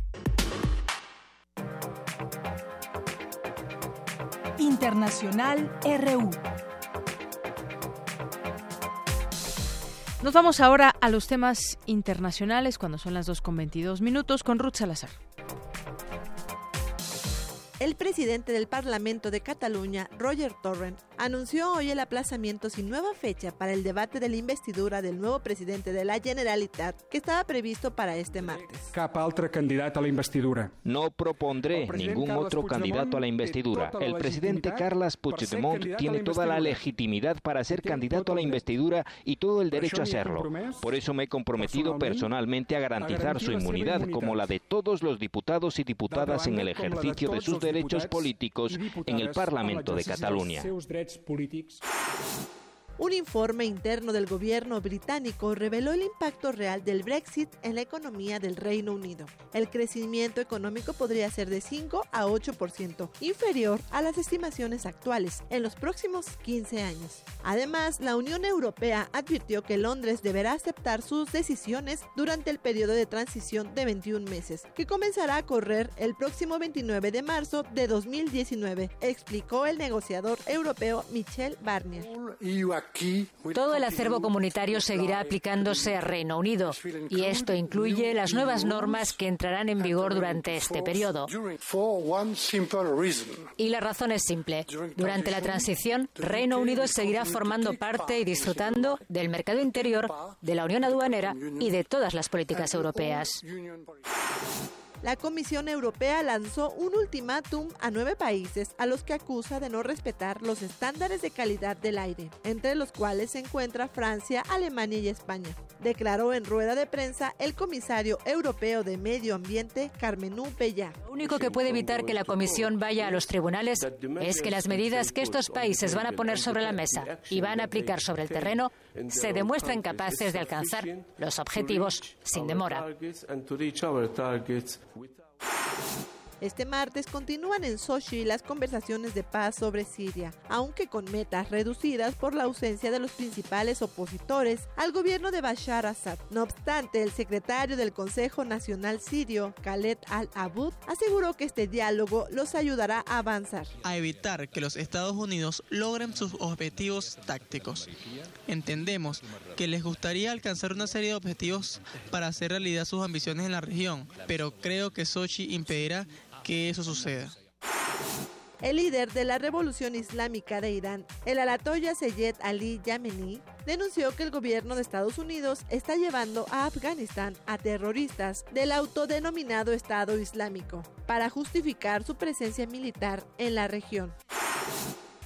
Internacional RU. Nos vamos ahora a los temas internacionales cuando son las 2 con 22 minutos con Ruth Salazar. El presidente del Parlamento de Cataluña, Roger Torrent, anunció hoy el aplazamiento sin nueva fecha para el debate de la investidura del nuevo presidente de la Generalitat, que estaba previsto para este martes. Cap altre candidat a la investidura. No propondré ningún otro candidato a la investidura. El presidente Carles Puigdemont tiene toda la legitimidad para ser candidato a la investidura y todo el derecho a serlo. Por eso me he comprometido personalmente a garantizar su inmunidad, como la de todos los diputados y diputadas en el ejercicio de sus derechos políticos en el Parlamento de Cataluña. drets polítics. Un informe interno del gobierno británico reveló el impacto real del Brexit en la economía del Reino Unido. El crecimiento económico podría ser de 5 a 8%, inferior a las estimaciones actuales en los próximos 15 años. Además, la Unión Europea advirtió que Londres deberá aceptar sus decisiones durante el periodo de transición de 21 meses, que comenzará a correr el próximo 29 de marzo de 2019, explicó el negociador europeo Michel Barnier. Todo el acervo comunitario seguirá aplicándose a Reino Unido y esto incluye las nuevas normas que entrarán en vigor durante este periodo. Y la razón es simple. Durante la transición, Reino Unido seguirá formando parte y disfrutando del mercado interior, de la unión aduanera y de todas las políticas europeas la Comisión Europea lanzó un ultimátum a nueve países a los que acusa de no respetar los estándares de calidad del aire, entre los cuales se encuentra Francia, Alemania y España. Declaró en rueda de prensa el comisario europeo de Medio Ambiente, Carmenú Pellá. Lo único que puede evitar que la Comisión vaya a los tribunales es que las medidas que estos países van a poner sobre la mesa y van a aplicar sobre el terreno se demuestren capaces de alcanzar los objetivos sin demora. Este martes continúan en Sochi las conversaciones de paz sobre Siria, aunque con metas reducidas por la ausencia de los principales opositores al gobierno de Bashar Assad. No obstante, el secretario del Consejo Nacional Sirio, Khaled al-Abud, aseguró que este diálogo los ayudará a avanzar. A evitar que los Estados Unidos logren sus objetivos tácticos. Entendemos que les gustaría alcanzar una serie de objetivos para hacer realidad sus ambiciones en la región, pero creo que Sochi impedirá que eso suceda. El líder de la revolución islámica de Irán, el Alatoya Seyed Ali Yameni, denunció que el gobierno de Estados Unidos está llevando a Afganistán a terroristas del autodenominado Estado Islámico para justificar su presencia militar en la región.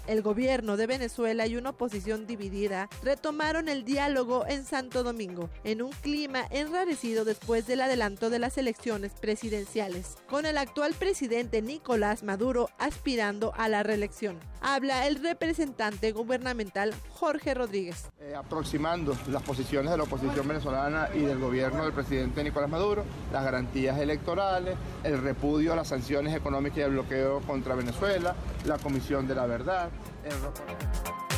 El gobierno de Venezuela y una oposición dividida retomaron el diálogo en Santo Domingo, en un clima enrarecido después del adelanto de las elecciones presidenciales, con el actual presidente Nicolás Maduro aspirando a la reelección. Habla el representante gubernamental Jorge Rodríguez. Eh, aproximando las posiciones de la oposición venezolana y del gobierno del presidente Nicolás Maduro, las garantías electorales, el repudio a las sanciones económicas y el bloqueo contra Venezuela, la Comisión de la Verdad. Europa.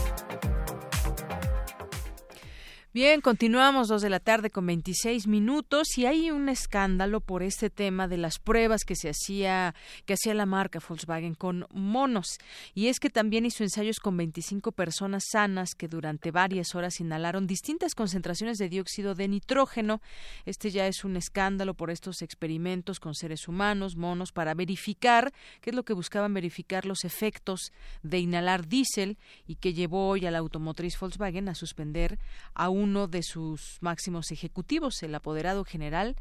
Bien, continuamos dos de la tarde con 26 minutos y hay un escándalo por este tema de las pruebas que se hacía que hacía la marca Volkswagen con monos y es que también hizo ensayos con 25 personas sanas que durante varias horas inhalaron distintas concentraciones de dióxido de nitrógeno. Este ya es un escándalo por estos experimentos con seres humanos, monos para verificar qué es lo que buscaban verificar los efectos de inhalar diésel y que llevó hoy a la automotriz Volkswagen a suspender a un uno de sus máximos ejecutivos, el apoderado general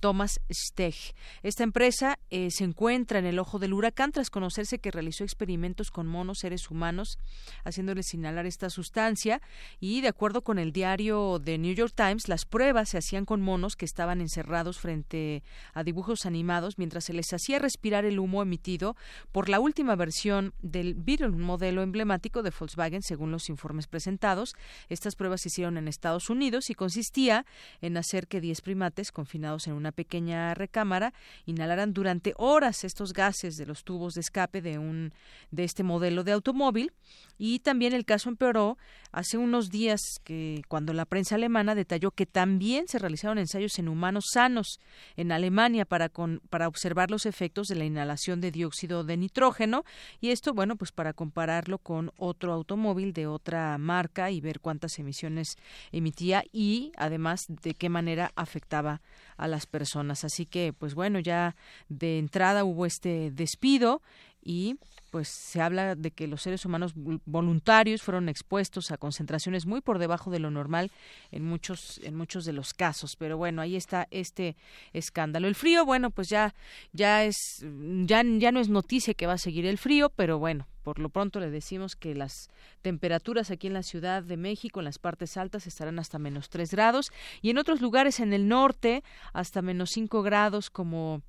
Thomas Steg. Esta empresa eh, se encuentra en el ojo del huracán tras conocerse que realizó experimentos con monos seres humanos, haciéndoles inhalar esta sustancia y, de acuerdo con el diario The New York Times, las pruebas se hacían con monos que estaban encerrados frente a dibujos animados mientras se les hacía respirar el humo emitido por la última versión del Beetle, un modelo emblemático de Volkswagen, según los informes presentados. Estas pruebas se hicieron en Estados Unidos y consistía en hacer que 10 primates confinados en una pequeña recámara inhalaran durante horas estos gases de los tubos de escape de un de este modelo de automóvil. Y también el caso empeoró hace unos días que cuando la prensa alemana detalló que también se realizaron ensayos en humanos sanos en Alemania para con, para observar los efectos de la inhalación de dióxido de nitrógeno. Y esto bueno pues para compararlo con otro automóvil de otra marca y ver cuántas emisiones emitía y además de qué manera afectaba a las personas. Así que, pues bueno, ya de entrada hubo este despido y pues se habla de que los seres humanos voluntarios fueron expuestos a concentraciones muy por debajo de lo normal en muchos en muchos de los casos. Pero bueno ahí está este escándalo. El frío bueno pues ya ya es ya ya no es noticia que va a seguir el frío pero bueno por lo pronto le decimos que las temperaturas aquí en la Ciudad de México, en las partes altas, estarán hasta menos tres grados y en otros lugares en el norte hasta menos cinco grados como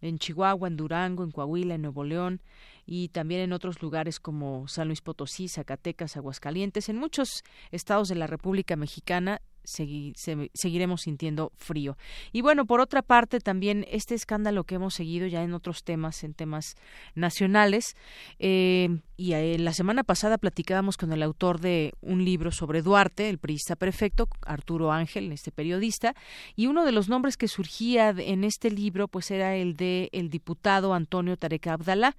en Chihuahua, en Durango, en Coahuila, en Nuevo León y también en otros lugares como San Luis Potosí, Zacatecas, Aguascalientes, en muchos estados de la República Mexicana seguiremos sintiendo frío. Y bueno, por otra parte, también este escándalo que hemos seguido ya en otros temas, en temas nacionales, eh, y eh, la semana pasada platicábamos con el autor de un libro sobre Duarte, el priista perfecto, Arturo Ángel, este periodista, y uno de los nombres que surgía en este libro, pues era el de el diputado Antonio Tarek Abdalá,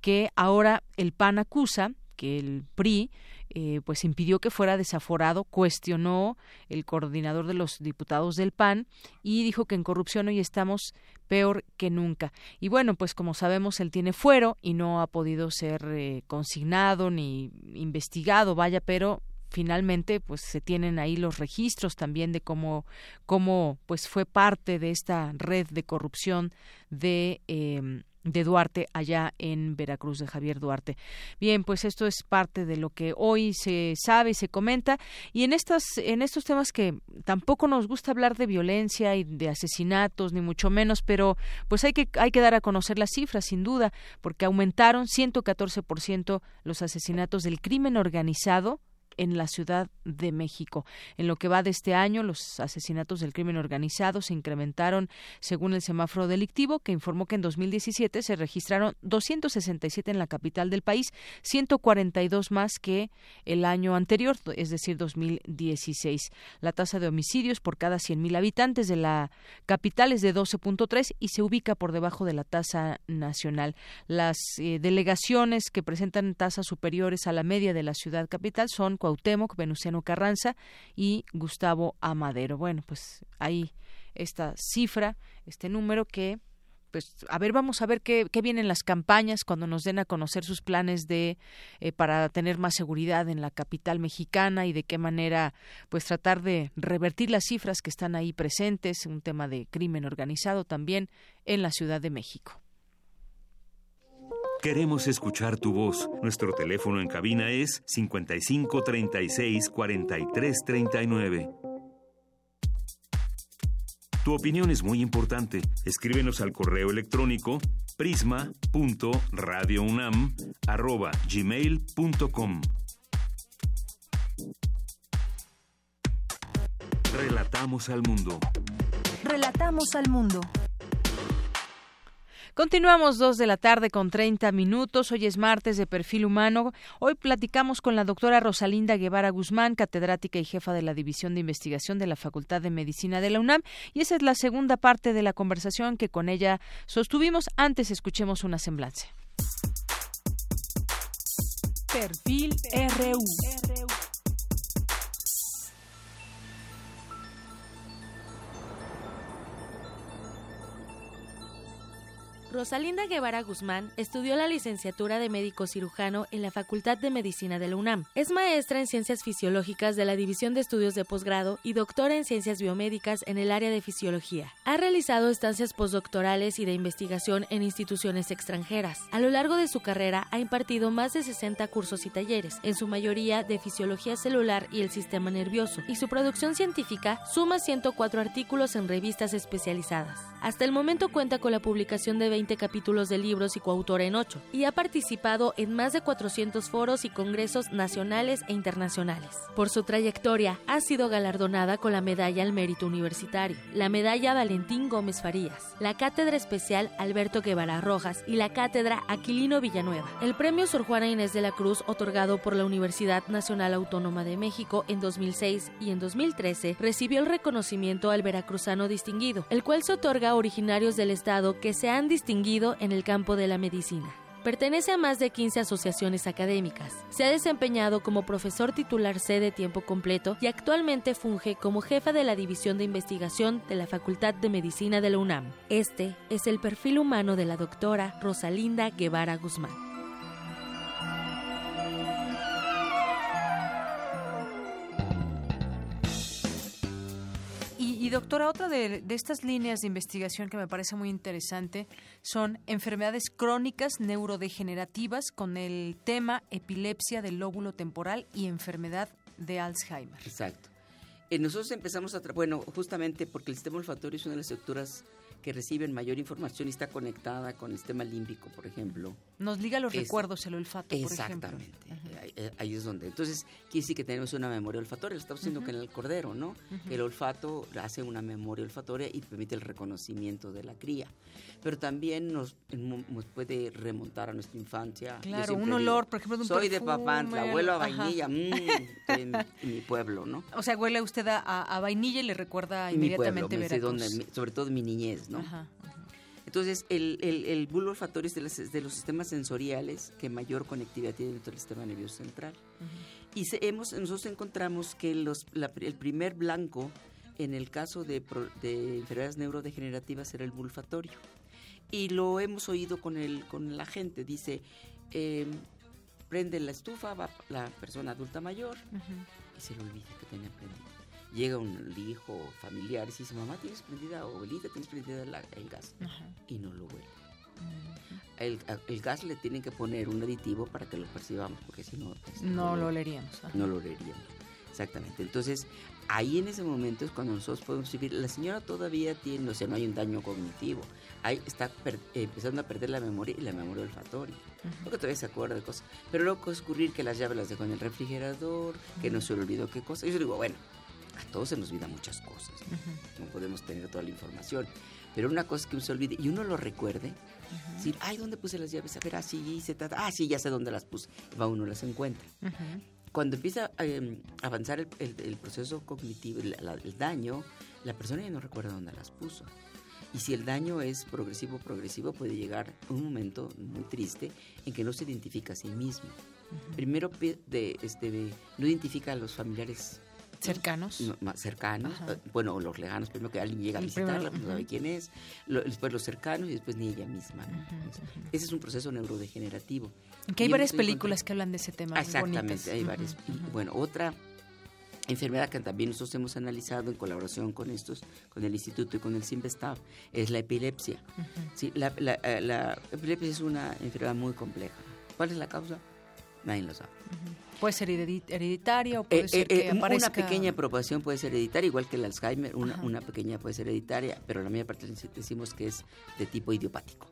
que ahora el PAN acusa que el PRI eh, pues impidió que fuera desaforado, cuestionó el coordinador de los diputados del PAN y dijo que en corrupción hoy estamos peor que nunca. Y bueno, pues como sabemos, él tiene fuero y no ha podido ser eh, consignado ni investigado, vaya, pero finalmente pues se tienen ahí los registros también de cómo cómo pues fue parte de esta red de corrupción de eh, de Duarte allá en Veracruz de Javier Duarte. Bien, pues esto es parte de lo que hoy se sabe y se comenta y en estas en estos temas que tampoco nos gusta hablar de violencia y de asesinatos ni mucho menos, pero pues hay que hay que dar a conocer las cifras sin duda, porque aumentaron 114% los asesinatos del crimen organizado en la Ciudad de México. En lo que va de este año, los asesinatos del crimen organizado se incrementaron según el semáforo delictivo, que informó que en 2017 se registraron 267 en la capital del país, 142 más que el año anterior, es decir, 2016. La tasa de homicidios por cada 100.000 habitantes de la capital es de 12.3 y se ubica por debajo de la tasa nacional. Las eh, delegaciones que presentan tasas superiores a la media de la ciudad capital son Cuauhtémoc, Venustiano Carranza y Gustavo Amadero. Bueno, pues ahí esta cifra, este número que pues a ver, vamos a ver qué, qué vienen las campañas cuando nos den a conocer sus planes de eh, para tener más seguridad en la capital mexicana y de qué manera pues tratar de revertir las cifras que están ahí presentes, un tema de crimen organizado también en la Ciudad de México. Queremos escuchar tu voz. Nuestro teléfono en cabina es 55 36 43 39. Tu opinión es muy importante. Escríbenos al correo electrónico prisma.radiounam@gmail.com. Relatamos al mundo. Relatamos al mundo. Continuamos dos de la tarde con 30 minutos. Hoy es martes de perfil humano. Hoy platicamos con la doctora Rosalinda Guevara Guzmán, catedrática y jefa de la División de Investigación de la Facultad de Medicina de la UNAM. Y esa es la segunda parte de la conversación que con ella sostuvimos. Antes escuchemos una semblanza. Perfil RU. Rosalinda Guevara Guzmán estudió la licenciatura de médico cirujano en la Facultad de Medicina de la UNAM. Es maestra en ciencias fisiológicas de la División de Estudios de Posgrado y doctora en ciencias biomédicas en el área de fisiología. Ha realizado estancias postdoctorales y de investigación en instituciones extranjeras. A lo largo de su carrera ha impartido más de 60 cursos y talleres, en su mayoría de fisiología celular y el sistema nervioso, y su producción científica suma 104 artículos en revistas especializadas. Hasta el momento cuenta con la publicación de 20 capítulos de libros y coautora en 8, y ha participado en más de 400 foros y congresos nacionales e internacionales. Por su trayectoria, ha sido galardonada con la Medalla al Mérito Universitario, la Medalla Valentín Gómez Farías, la Cátedra Especial Alberto Guevara Rojas y la Cátedra Aquilino Villanueva. El Premio Sor Juana Inés de la Cruz, otorgado por la Universidad Nacional Autónoma de México en 2006 y en 2013, recibió el reconocimiento al Veracruzano Distinguido, el cual se otorga a originarios del Estado que se han distinguido en el campo de la medicina. Pertenece a más de 15 asociaciones académicas. Se ha desempeñado como profesor titular C de tiempo completo y actualmente funge como jefa de la División de Investigación de la Facultad de Medicina de la UNAM. Este es el perfil humano de la doctora Rosalinda Guevara Guzmán. Y doctora, otra de, de, estas líneas de investigación que me parece muy interesante son enfermedades crónicas neurodegenerativas con el tema epilepsia del lóbulo temporal y enfermedad de Alzheimer. Exacto. Eh, nosotros empezamos a, bueno, justamente porque el sistema olfatorio es una de las estructuras que reciben mayor información y está conectada con el sistema límbico, por ejemplo. Nos liga los es, recuerdos el olfato, exactamente, por ejemplo. Ahí, ahí, es donde. Entonces, quiere decir que tenemos una memoria olfatoria. Lo estamos haciendo uh -huh. con el cordero, ¿no? Uh -huh. Que el olfato hace una memoria olfatoria y permite el reconocimiento de la cría. Pero también nos, nos puede remontar a nuestra infancia. Claro, un olor, digo, por ejemplo, de un Soy perfume, de Papantla, huelo a vainilla, mmm, en, en, mi pueblo, ¿no? O sea, huele usted a, a vainilla y le recuerda inmediatamente mi pueblo, Veracruz. Donde, sobre todo mi niñez, ¿no? Ajá. Entonces, el, el, el bulbo olfatorio es de los, de los, sistemas sensoriales que mayor conectividad tiene dentro del sistema nervioso central. Y se, hemos, nosotros encontramos que los, la, el primer blanco en el caso de, de, enfermedades neurodegenerativas era el bulfatorio. Y lo hemos oído con, el, con la gente. Dice, eh, prende la estufa, va la persona adulta mayor uh -huh. y se le olvida que tenía prendido llega un hijo familiar y dice, mamá, ¿tienes prendida o abuelita, tienes prendida la, el gas? Ajá. Y no lo huele. Uh -huh. el, el, gas le tienen que poner un aditivo para que lo percibamos, porque si no... Este, no, no, lo oleríamos. Ajá. No lo oleríamos. Exactamente. Entonces, ahí en ese momento es cuando nosotros podemos decir, la señora todavía tiene, o sea, no hay un daño cognitivo, ahí está empezando a perder la memoria y la memoria olfatoria, porque todavía se acuerda de cosas. Pero luego puede ocurrir que las llaves las dejó en el refrigerador, que no se le olvidó qué cosa. Y yo digo, bueno, a todos se nos olvidan muchas cosas, ¿no? podemos tener toda la información. Pero una cosa es que uno se olvide y uno lo recuerde, decir, ay, ¿dónde puse las llaves? A ver, ah, sí, se ah, sí, ya sé dónde las puse. va uno las encuentra cuando empieza a em, avanzar el, proceso cognitivo, el, daño, la persona ya no recuerda dónde las puso. Y si el daño es progresivo, progresivo, puede llegar un momento muy triste en que no se identifica a sí mismo. Primero de, este, no identifica a los familiares cercanos. Más cercanos. Eh, bueno los lejanos primero que alguien llega a visitarla no sabe quién es. Después los cercanos y después ni ella misma ese es un proceso neurodegenerativo. Que hay varias películas que hablan de ese tema exactamente hay varias. bueno otra enfermedad que también nosotros hemos analizado en colaboración con estos, con el instituto y con el CIMBESTAF, es la epilepsia. Sí, la, eh, la, epilepsia es una enfermedad muy compleja. ¿Cuál es la causa? Nadie lo sabe. Puede ser hereditaria o puede eh, ser eh, que Una pequeña proporción puede ser hereditaria, igual que el Alzheimer, una, una pequeña puede ser hereditaria, pero la mayor parte decimos que es de tipo idiopático.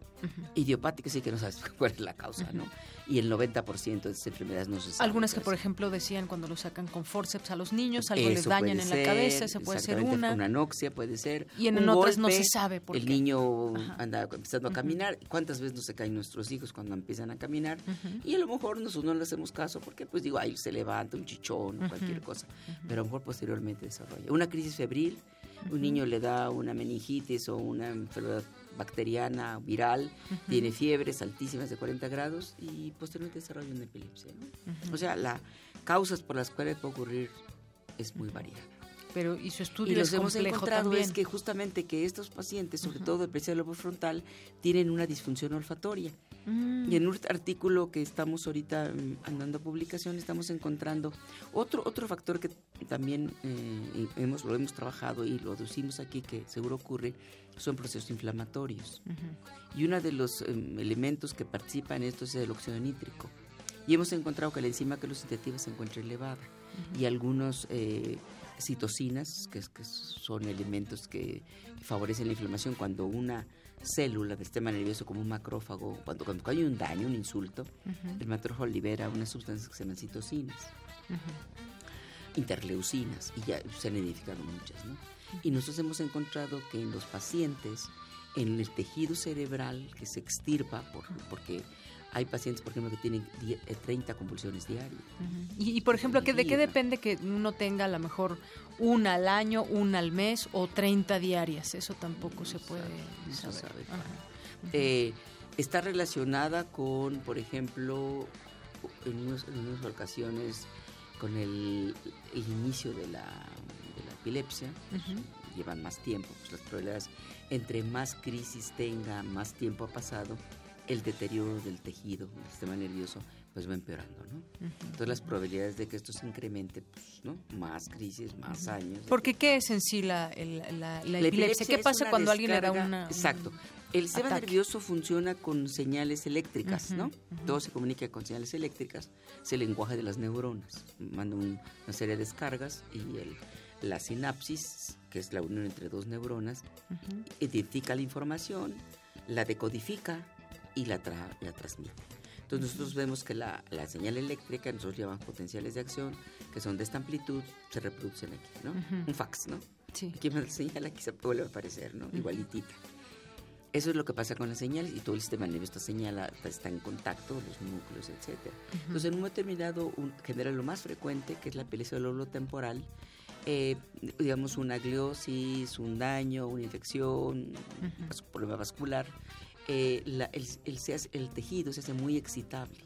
Idiopático sí que no sabes cuál es la causa, ¿no? Y el 90% de esas enfermedades no se sabe. Algunas que, por ejemplo, decían cuando lo sacan con forceps a los niños, algo les dañan en la cabeza, esa puede ser una. Una anoxia puede ser. Y en, otras no se sabe por El niño anda empezando a caminar. ¿Cuántas veces no se caen nuestros hijos cuando empiezan a caminar? Y a lo mejor nosotros no le hacemos caso porque, pues digo, ahí se levanta un chichón o cualquier cosa. Pero a lo mejor posteriormente desarrolla. Una crisis febril, un niño le da una meningitis o una enfermedad bacteriana, viral, tiene fiebres altísimas de 40 grados y posteriormente desarrolla una epilepsia. O sea, las causas por las cuales puede ocurrir es muy variada. Pero y su estudio y los hemos encontrado es que justamente que estos pacientes, sobre todo el lobo frontal, tienen una disfunción olfatoria. Mm. Y en un artículo que estamos ahorita mm, andando a publicación estamos encontrando otro otro factor que también eh, hemos lo hemos trabajado y lo deducimos aquí que seguro ocurre son procesos inflamatorios. Y uno de los em, elementos que participa en esto es el óxido nítrico. Y hemos encontrado que la enzima que lo sintetiva se encuentra elevada. Y algunos eh, citocinas, que, que, son elementos que favorecen la inflamación, cuando una célula del sistema nervioso como un macrófago, cuando, cuando hay un daño, un insulto, el macrófago libera unas sustancias que se llaman citocinas, interleucinas, y ya se han identificado muchas, ¿no? Y nosotros hemos encontrado que en los pacientes, en el tejido cerebral que se extirpa, por, porque hay pacientes, por ejemplo, que tienen 30 eh, convulsiones diarias. y, por ejemplo, ¿de qué depende que uno tenga a lo mejor una al año, una al mes o 30 diarias? Eso tampoco se puede saber. Eh, está relacionada con, por ejemplo, en, unas ocasiones, con el, inicio de la epilepsia, pues, llevan más tiempo, pues las probabilidades, entre más crisis tenga, más tiempo ha pasado, el deterioro del tejido, del sistema nervioso, pues va empeorando, ¿no? Entonces las probabilidades de que esto se incremente, pues, ¿no? Más crisis, más años. Porque ¿qué es en sí la, epilepsia? ¿Qué pasa cuando alguien le da una... Exacto. El sistema nervioso funciona con señales eléctricas, ¿no? Todo se comunica con señales eléctricas. Es el lenguaje de las neuronas. Manda una serie de descargas y el la sinapsis, que es la unión entre dos neuronas, identifica la información, la decodifica y la, la transmite. Entonces nosotros vemos que la, la, señal eléctrica, nosotros llamamos potenciales de acción, que son de esta amplitud, se reproducen aquí, ¿no? Un fax, ¿no? Sí. Aquí la señal, aquí se vuelve a aparecer, ¿no? Igualitita. Eso es lo que pasa con las señales y todo el sistema nervioso está señala, está en contacto, los núcleos, etc. Entonces, en un momento determinado, un, genera lo más frecuente, que es la epilepsia del lóbulo temporal, eh, digamos, una gliosis, un daño, una infección, un problema vascular, eh, el, el, tejido se hace muy excitable.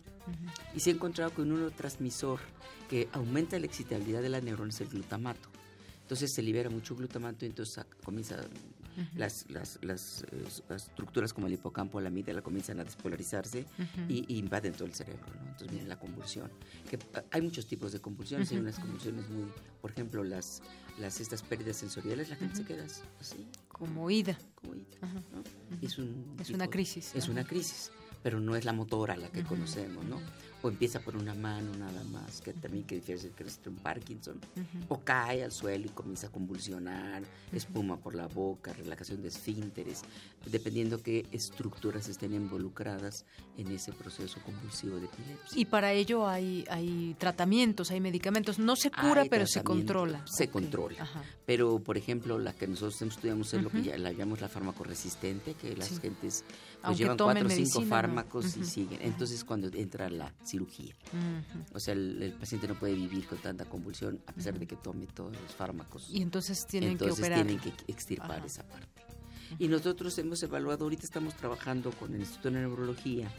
Y se ha encontrado con un neurotransmisor que aumenta la excitabilidad de las neuronas, el glutamato. Entonces se libera mucho glutamato y entonces comienza las, las, las, estructuras como el hipocampo, la amígdala comienzan a despolarizarse y, invaden todo el cerebro, ¿no? Entonces viene la convulsión. Que, hay muchos tipos de convulsiones, hay unas convulsiones muy, por ejemplo, las, las estas pérdidas sensoriales, la gente se queda así. Como ida. Como ida. Es, un es una crisis. Es una crisis pero no es la motora la que conocemos, ¿no? O empieza por una mano nada más, que también que difiere que es un Parkinson, o cae al suelo y comienza a convulsionar, espuma por la boca, relajación de esfínteres, dependiendo qué estructuras estén involucradas en ese proceso convulsivo de epilepsia. Y para ello hay, hay tratamientos, hay medicamentos, no se cura, pero se controla. Se controla. Pero, por ejemplo, la que nosotros estudiamos es lo que ya la llamamos la resistente que las gentes pues, llevan cuatro o cinco fármacos y siguen. Entonces, cuando entra la cirugía. O sea, el, paciente no puede vivir con tanta convulsión a pesar de que tome todos los fármacos. Y entonces tienen entonces que operar. tienen que extirpar esa parte. Y nosotros hemos evaluado, ahorita estamos trabajando con el Instituto de Neurología,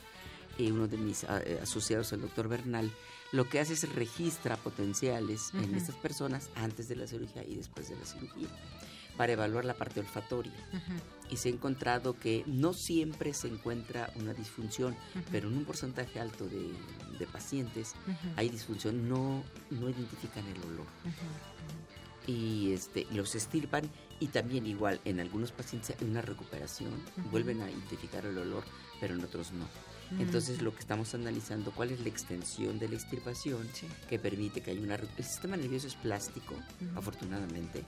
y uno de mis eh, asociados, el doctor Bernal, lo que hace es registra potenciales en estas personas antes de la cirugía y después de la cirugía para evaluar la parte olfatoria. Y se ha encontrado que no siempre se encuentra una disfunción, pero en un porcentaje alto de, pacientes hay disfunción, no, no identifican el olor. Y este, los estirpan y también igual en algunos pacientes hay una recuperación, vuelven a identificar el olor, pero en otros no. Entonces lo que estamos analizando, cuál es la extensión de la extirpación que permite que haya una... El sistema nervioso es plástico, afortunadamente,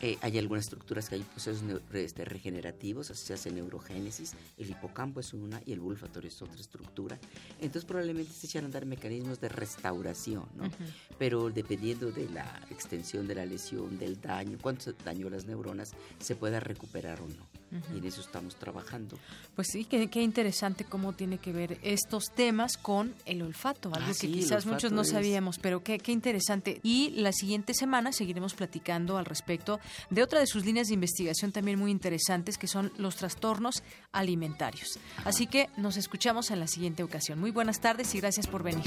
eh, hay algunas estructuras que hay procesos este, regenerativos, así se hace neurogénesis, el hipocampo es una y el bulfatorio es otra estructura. Entonces probablemente se echan a andar mecanismos de restauración, ¿no? Pero dependiendo de la extensión de la lesión, del daño, cuánto daño las neuronas, se pueda recuperar o no y en eso estamos trabajando. Pues sí, qué, interesante cómo tiene que ver estos temas con el olfato, algo ah, que quizás muchos no sabíamos, pero qué, qué interesante. Y la siguiente semana seguiremos platicando al respecto de otra de sus líneas de investigación también muy interesantes, que son los trastornos alimentarios. Así que nos escuchamos en la siguiente ocasión. Muy buenas tardes y gracias por venir.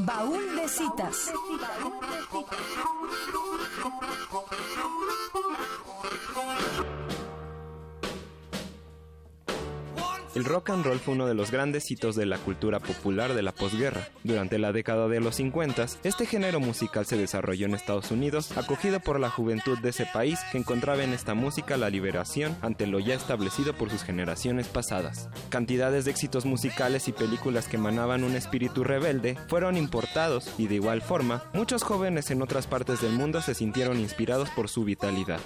Baúl de citas. El rock and roll fue uno de los grandes hitos de la cultura popular de la posguerra. Durante la década de los 50, este género musical se desarrolló en Estados Unidos, acogido por la juventud de ese país que encontraba en esta música la liberación ante lo ya establecido por sus generaciones pasadas. Cantidades de éxitos musicales y películas que emanaban un espíritu rebelde fueron importados y de igual forma, muchos jóvenes en otras partes del mundo se sintieron inspirados por su vitalidad.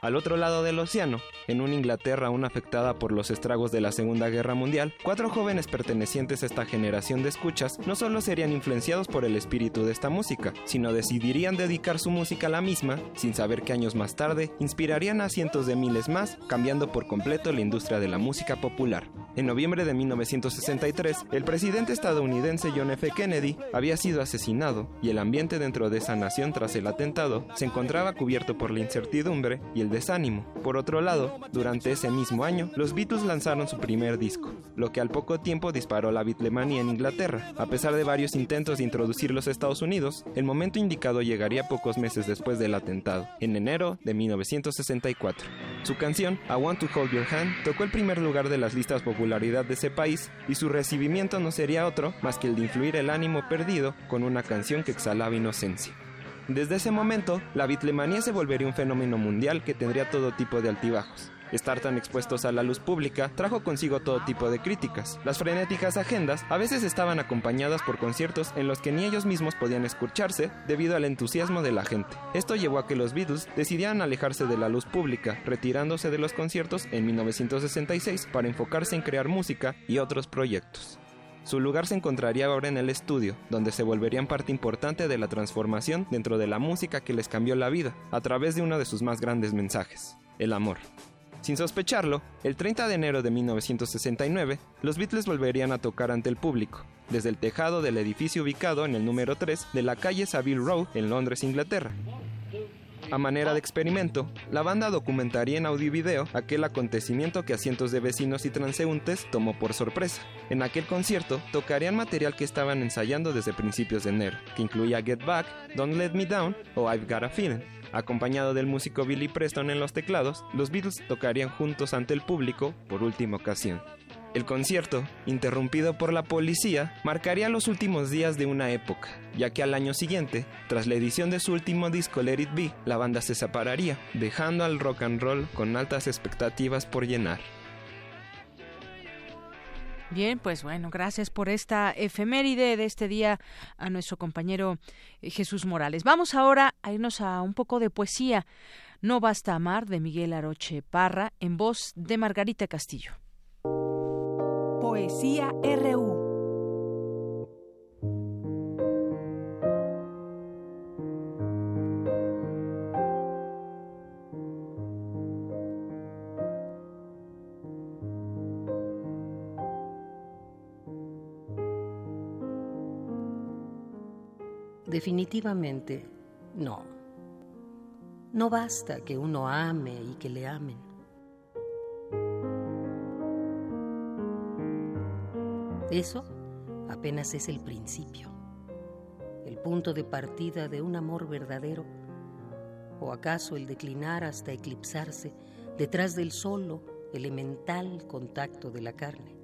Al otro lado del océano, en una Inglaterra aún afectada por los estragos de la Segunda Guerra Mundial, cuatro jóvenes pertenecientes a esta generación de escuchas no solo serían influenciados por el espíritu de esta música, sino decidirían dedicar su música a la misma, sin saber que años más tarde inspirarían a cientos de miles más, cambiando por completo la industria de la música popular. En noviembre de 1963, el presidente estadounidense John F. Kennedy había sido asesinado y el ambiente dentro de esa nación tras el atentado se encontraba cubierto por la incertidumbre y el desánimo. Por otro lado, durante ese mismo año, los Beatles lanzaron su primer disco, lo que al poco tiempo disparó la Beatlemania en Inglaterra. A pesar de varios intentos de introducirlos a Estados Unidos, el momento indicado llegaría pocos meses después del atentado, en enero de 1964. Su canción, I Want to Hold Your Hand, tocó el primer lugar de las listas popularidad de ese país y su recibimiento no sería otro más que el de influir el ánimo perdido con una canción que exhalaba inocencia. Desde ese momento, la bitlemanía se volvería un fenómeno mundial que tendría todo tipo de altibajos. Estar tan expuestos a la luz pública trajo consigo todo tipo de críticas. Las frenéticas agendas a veces estaban acompañadas por conciertos en los que ni ellos mismos podían escucharse debido al entusiasmo de la gente. Esto llevó a que los Beatles decidieran alejarse de la luz pública, retirándose de los conciertos en 1966 para enfocarse en crear música y otros proyectos. Su lugar se encontraría ahora en el estudio, donde se volverían parte importante de la transformación dentro de la música que les cambió la vida, a través de uno de sus más grandes mensajes, el amor. Sin sospecharlo, el 30 de enero de 1969, los Beatles volverían a tocar ante el público, desde el tejado del edificio ubicado en el número 3 de la calle Savile Row en Londres, Inglaterra. A manera de experimento, la banda documentaría en audio y video aquel acontecimiento que a cientos de vecinos y transeúntes tomó por sorpresa. En aquel concierto tocarían material que estaban ensayando desde principios de enero, que incluía Get Back, Don't Let Me Down o I've Got a Feeling. Acompañado del músico Billy Preston en los teclados, los Beatles tocarían juntos ante el público por última ocasión. El concierto, interrumpido por la policía, marcaría los últimos días de una época, ya que al año siguiente, tras la edición de su último disco Let It Be, la banda se separaría, dejando al rock and roll con altas expectativas por llenar. Bien, pues bueno, gracias por esta efeméride de este día a nuestro compañero eh, Jesús Morales. Vamos ahora a irnos a un poco de poesía. No basta amar de Miguel Aroche Parra en voz de Margarita Castillo. Definitivamente, no. No basta que uno ame y que le amen. Eso apenas es el principio, el punto de partida de un amor verdadero, o acaso el declinar hasta eclipsarse detrás del solo elemental contacto de la carne.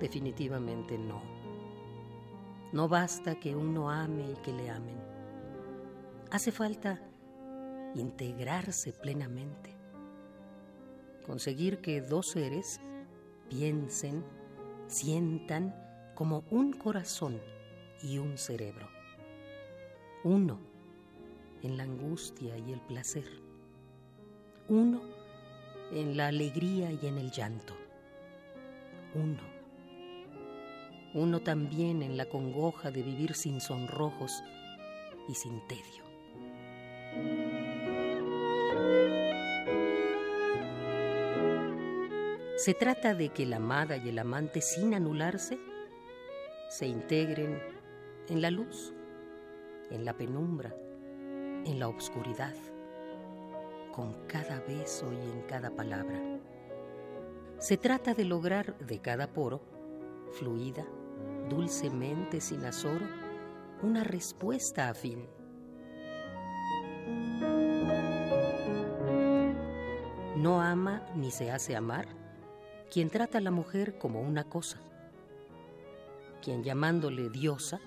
Definitivamente no. No basta que uno ame y que le amen hace falta integrarse plenamente, conseguir que dos seres piensen, sientan como un corazón y un cerebro, uno en la angustia y el placer, uno en la alegría y en el llanto, uno, uno también en la congoja de vivir sin sonrojos y sin tedio. Se trata de que la amada y el amante, sin anularse, se integren en la luz, en la penumbra, en la oscuridad, con cada beso y en cada palabra. Se trata de lograr de cada poro, fluida, dulcemente, sin azoro, una respuesta afín No ama ni se hace amar quien trata a la mujer como una cosa, quien llamándole diosa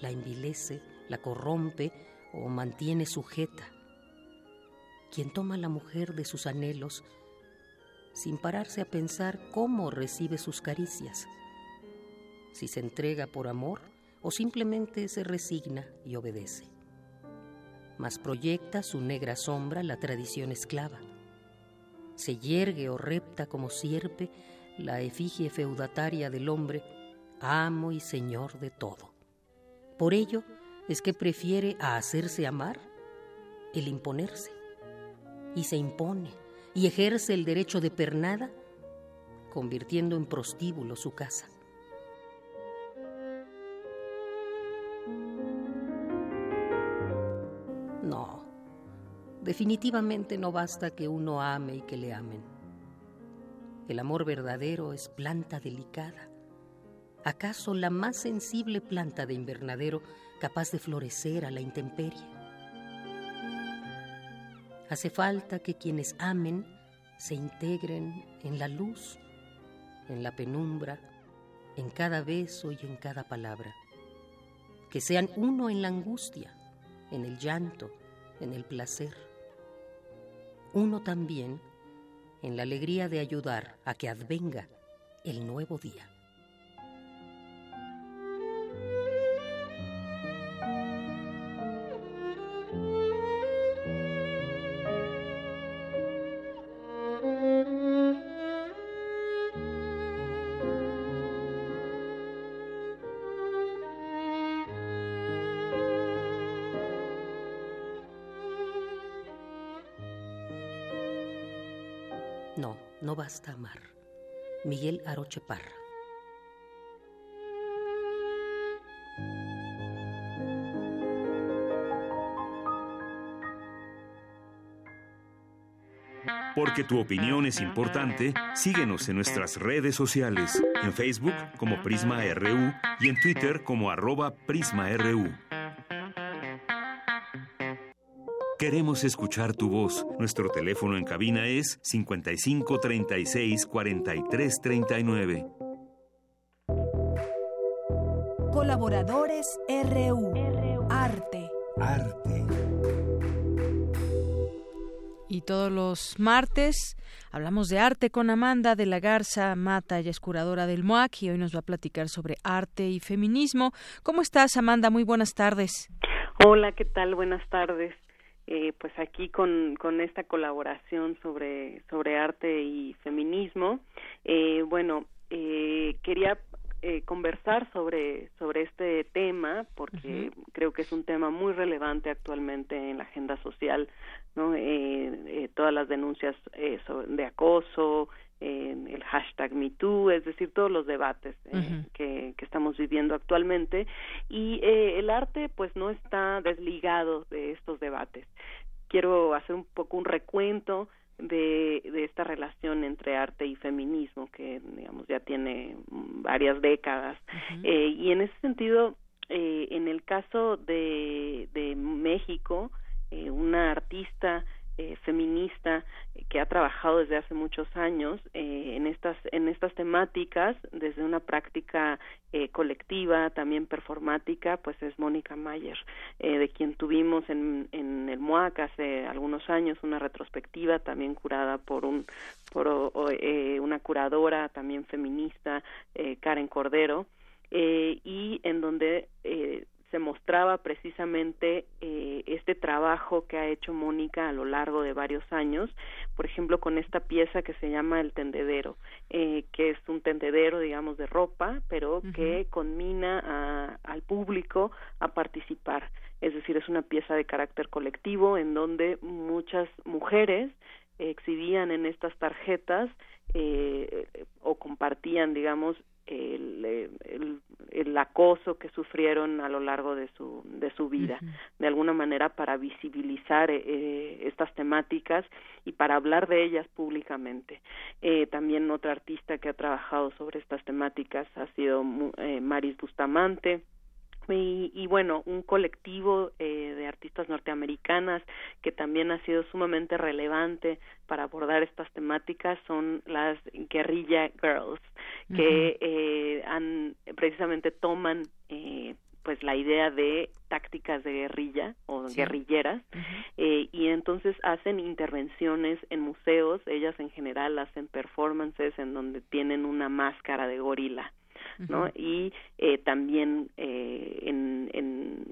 la envilece, la corrompe o mantiene sujeta, quien toma a la mujer de sus anhelos sin pararse a pensar cómo recibe sus caricias, si se entrega por amor o simplemente se resigna y obedece. Mas proyecta su negra sombra la tradición esclava se yergue o repta como sierpe la efigie feudataria del hombre, amo y señor de todo. Por ello es que prefiere a hacerse amar el imponerse, y se impone y ejerce el derecho de pernada, convirtiendo en prostíbulo su casa. Definitivamente no basta que uno ame y que le amen. El amor verdadero es planta delicada, acaso la más sensible planta de invernadero capaz de florecer a la intemperie. Hace falta que quienes amen se integren en la luz, en la penumbra, en cada beso y en cada palabra. Que sean uno en la angustia, en el llanto, en el placer uno también en la alegría de ayudar a que advenga el nuevo día. Amar. Miguel Aroche Parra. Porque tu opinión es importante, síguenos en nuestras redes sociales, en Facebook como Prisma RU y en Twitter como arroba PrismaRU. Queremos escuchar tu voz. Nuestro teléfono en cabina es 55 36 43 39. Colaboradores RU. Arte. Arte. Y todos los martes hablamos de arte con Amanda de la Garza Mata, ella es curadora del MOAC y hoy nos va a platicar sobre arte y feminismo. ¿Cómo estás, Amanda? Muy buenas tardes. Hola, ¿qué tal? Buenas tardes. Eh, pues aquí con, con esta colaboración sobre, sobre arte y feminismo. Eh, bueno, eh, quería eh, conversar sobre, sobre este tema porque creo que es un tema muy relevante actualmente en la agenda social, ¿no? Eh, eh, todas las denuncias eh, de acoso, el hashtag MeToo, es decir, todos los debates que, que estamos viviendo actualmente. Y el arte pues no está desligado de estos debates. Quiero hacer un poco un recuento de, de esta relación entre arte y feminismo que digamos ya tiene varias décadas. Eh, y en ese sentido eh, en el caso de, de México eh, una artista eh, feminista que ha trabajado desde hace muchos años eh, en estas en estas temáticas desde una práctica eh, colectiva también performática pues es Mónica Mayer eh, de quien tuvimos en, en el MOAC hace algunos años una retrospectiva también curada por un por eh, una curadora también feminista eh, Karen Cordero eh, y en donde eh, se mostraba precisamente eh, este trabajo que ha hecho Mónica a lo largo de varios años, por ejemplo, con esta pieza que se llama El Tendedero, eh, que es un tendedero, digamos, de ropa, pero que conmina a, al público a participar. Es decir, es una pieza de carácter colectivo en donde muchas mujeres exhibían en estas tarjetas eh, o compartían, digamos, el, el, el, acoso que sufrieron a lo largo de su de su vida uh -huh. de alguna manera para visibilizar eh, estas temáticas y para hablar de ellas públicamente eh, también otra artista que ha trabajado sobre estas temáticas ha sido eh, Maris Bustamante y, y, bueno, un colectivo eh, de artistas norteamericanas que también ha sido sumamente relevante para abordar estas temáticas son las Guerrilla Girls, que uh -huh. eh, han precisamente toman eh, pues la idea de tácticas de guerrilla o sí. guerrilleras uh -huh. eh, y entonces hacen intervenciones en museos ellas en general hacen performances en donde tienen una máscara de gorila ¿no? Y eh, también eh, en, en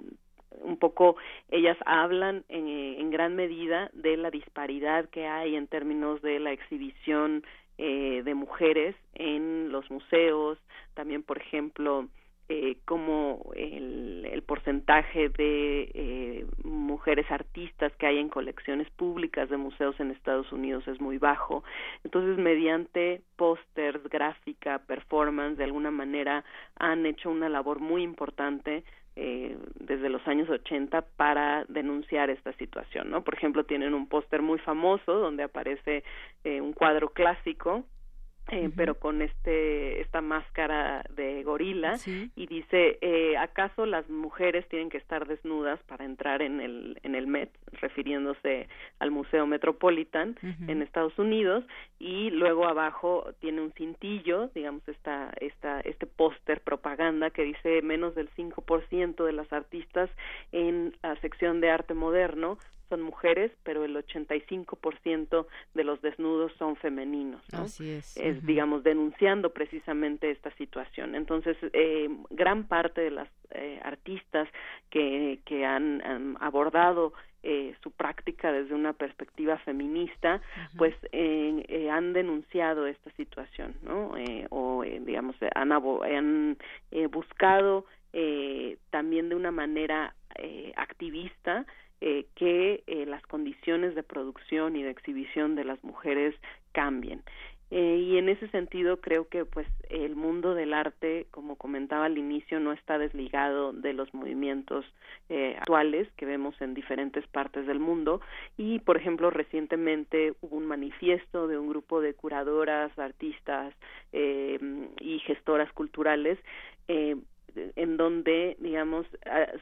un poco ellas hablan en, en, gran medida de la disparidad que hay en términos de la exhibición eh, de mujeres en los museos, también por ejemplo eh, como el, el, porcentaje de eh, mujeres artistas que hay en colecciones públicas de museos en Estados Unidos es muy bajo. Entonces, mediante pósters, gráfica, performance, de alguna manera han hecho una labor muy importante eh, desde los años 80 para denunciar esta situación, ¿no? Por ejemplo, tienen un póster muy famoso donde aparece eh, un cuadro clásico eh, uh -huh. pero con este esta máscara de gorila sí. y dice eh, acaso las mujeres tienen que estar desnudas para entrar en el en el Met refiriéndose al Museo Metropolitan uh -huh. en Estados Unidos y luego abajo tiene un cintillo digamos esta esta este póster propaganda que dice menos del 5% de las artistas en la sección de arte moderno son mujeres, pero el 85% de los desnudos son femeninos. ¿no? Así es. Es, uh -huh. digamos, denunciando precisamente esta situación. Entonces, eh, gran parte de las eh, artistas que, que han, han abordado eh, su práctica desde una perspectiva feminista, pues eh, eh, han denunciado esta situación, ¿no? Eh, o, eh, digamos, han, han buscado también de una manera activista eh, que eh, las condiciones de producción y de exhibición de las mujeres cambien. Eh, y en ese sentido creo que pues el mundo del arte, como comentaba al inicio, no está desligado de los movimientos eh, actuales que vemos en diferentes partes del mundo. Y por ejemplo recientemente hubo un manifiesto de un grupo de curadoras, artistas eh, y gestoras culturales eh, en donde digamos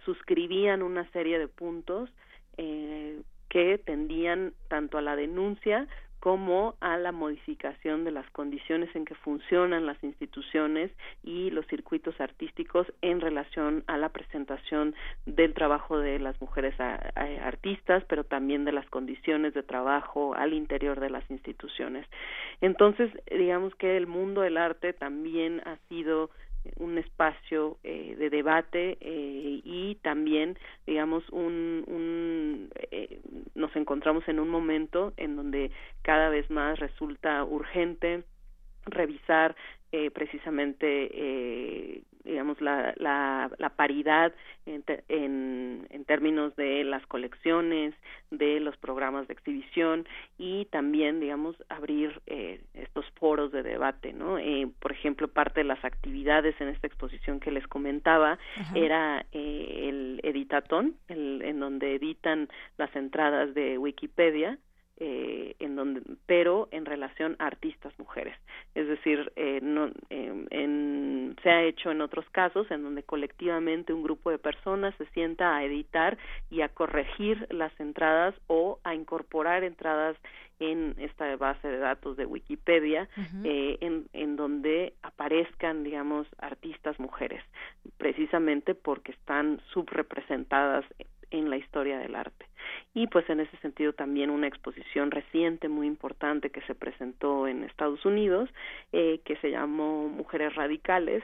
suscribían una serie de puntos eh, que tendían tanto a la denuncia como a la modificación de las condiciones en que funcionan las instituciones y los circuitos artísticos en relación a la presentación del trabajo de las mujeres artistas, pero también de las condiciones de trabajo al interior de las instituciones. Entonces, digamos que el mundo del arte también ha sido un espacio eh, de debate eh, y también digamos un, un eh, nos encontramos en un momento en donde cada vez más resulta urgente revisar eh, precisamente eh, digamos la, la, la paridad en, en, en, términos de las colecciones de los programas de exhibición y también digamos abrir eh, estos foros de debate no eh, por ejemplo parte de las actividades en esta exposición que les comentaba era eh, el editatón el, en donde editan las entradas de Wikipedia eh, en donde pero en relación a artistas mujeres. Es decir eh, no, eh, en, se ha hecho en otros casos en donde colectivamente un grupo de personas se sienta a editar y a corregir las entradas o a incorporar entradas en esta base de datos de Wikipedia eh, en, en donde aparezcan digamos artistas mujeres precisamente porque están subrepresentadas en la historia del arte. Y pues en ese sentido también una exposición reciente muy importante que se presentó en Estados Unidos, eh, que se llamó Mujeres Radicales,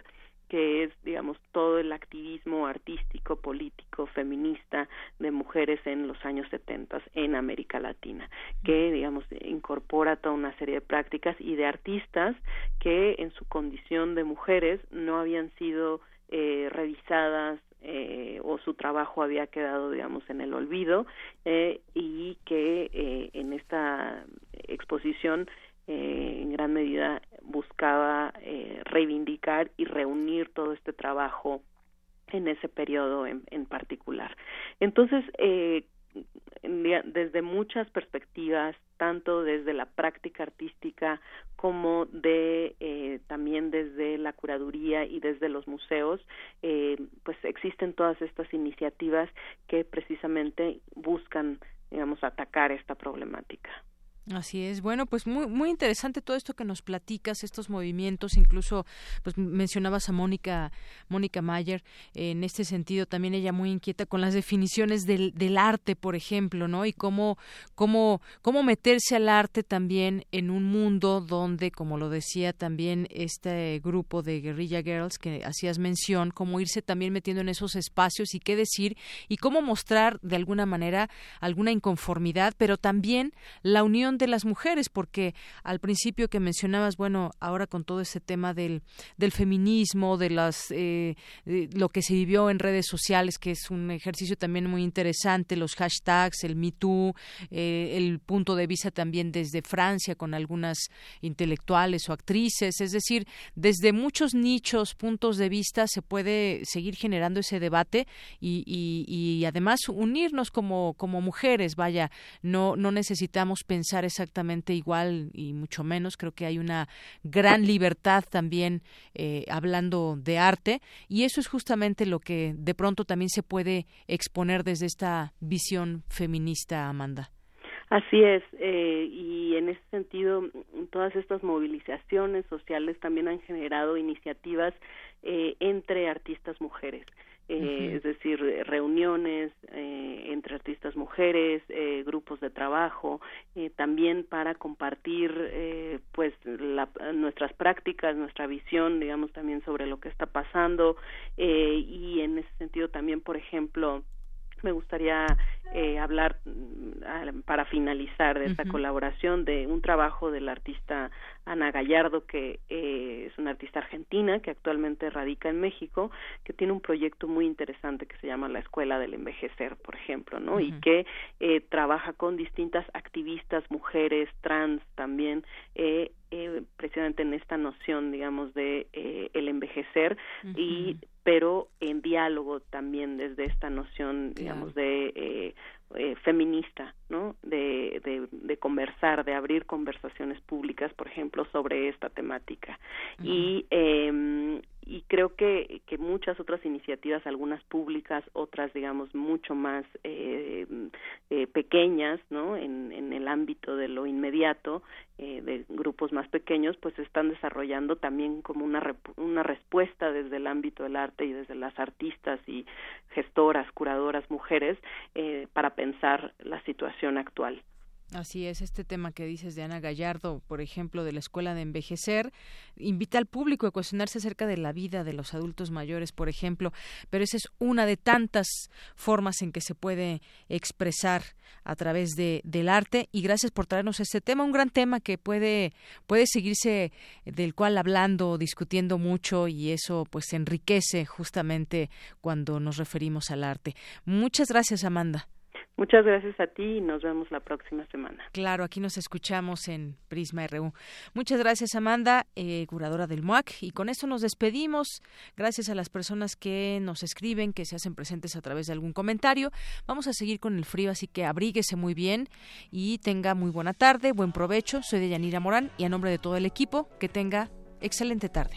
que es, digamos, todo el activismo artístico, político, feminista de mujeres en los años 70 en América Latina, que, digamos, incorpora toda una serie de prácticas y de artistas que en su condición de mujeres no habían sido eh, revisadas eh, o su trabajo había quedado, digamos, en el olvido eh, y que eh, en esta exposición eh, en gran medida buscaba eh, reivindicar y reunir todo este trabajo en ese periodo en, en particular. Entonces, desde muchas perspectivas, tanto desde la práctica artística como de eh, también desde la curaduría y desde los museos, eh, pues existen todas estas iniciativas que precisamente buscan, digamos, atacar esta problemática. Así es. Bueno, pues muy muy interesante todo esto que nos platicas, estos movimientos, incluso pues mencionabas a Mónica Mónica Mayer en este sentido también ella muy inquieta con las definiciones del, del arte, por ejemplo, ¿no? Y cómo cómo cómo meterse al arte también en un mundo donde, como lo decía también este grupo de Guerrilla Girls que hacías mención, cómo irse también metiendo en esos espacios y qué decir y cómo mostrar de alguna manera alguna inconformidad, pero también la unión de las mujeres, porque al principio que mencionabas, bueno, ahora con todo ese tema del, del feminismo, de las eh, lo que se vivió en redes sociales, que es un ejercicio también muy interesante, los hashtags, el Me Too, eh, el punto de vista también desde Francia con algunas intelectuales o actrices, es decir, desde muchos nichos, puntos de vista se puede seguir generando ese debate y, y, y además unirnos como, como mujeres, vaya, no, no necesitamos pensar exactamente igual y mucho menos. Creo que hay una gran libertad también eh, hablando de arte y eso es justamente lo que de pronto también se puede exponer desde esta visión feminista, Amanda. Así es, eh, y en ese sentido, todas estas movilizaciones sociales también han generado iniciativas eh, entre artistas mujeres eh, es decir, reuniones eh, entre artistas mujeres, eh, grupos de trabajo, eh, también para compartir eh, pues la, nuestras prácticas, nuestra visión, digamos, también sobre lo que está pasando eh, y en ese sentido también, por ejemplo, me gustaría eh, hablar mm, para finalizar de esta colaboración de un trabajo del artista Ana Gallardo, que eh, es una artista argentina que actualmente radica en México, que tiene un proyecto muy interesante que se llama la Escuela del Envejecer, por ejemplo, ¿no? Y que eh, trabaja con distintas activistas, mujeres, trans también, eh, eh, precisamente en esta noción, digamos, de eh, el envejecer. Y pero en diálogo también desde esta noción, digamos, de eh, eh, feminista, ¿no? De, de, de, conversar, de abrir conversaciones públicas, por ejemplo, sobre esta temática. Y eh, y creo que, que muchas otras iniciativas, algunas públicas, otras, digamos, mucho más eh, eh, pequeñas, ¿no? En, en el ámbito de lo inmediato, eh, de grupos más pequeños, pues están desarrollando también como una, una respuesta desde el ámbito del arte y desde las artistas y gestoras, curadoras, mujeres, eh, para pensar la situación actual. Así es, este tema que dices de Ana Gallardo, por ejemplo, de la Escuela de Envejecer, invita al público a cuestionarse acerca de la vida de los adultos mayores, por ejemplo, pero esa es una de tantas formas en que se puede expresar a través de, del arte y gracias por traernos este tema, un gran tema que puede, puede seguirse del cual hablando, discutiendo mucho y eso pues enriquece justamente cuando nos referimos al arte. Muchas gracias, Amanda. Muchas gracias a ti y nos vemos la próxima semana. Claro, aquí nos escuchamos en Prisma RU. Muchas gracias, Amanda, eh, curadora del MUAC. Y con esto nos despedimos. Gracias a las personas que nos escriben, que se hacen presentes a través de algún comentario. Vamos a seguir con el frío, así que abríguese muy bien y tenga muy buena tarde, buen provecho. Soy de Yanira Morán y a nombre de todo el equipo, que tenga excelente tarde.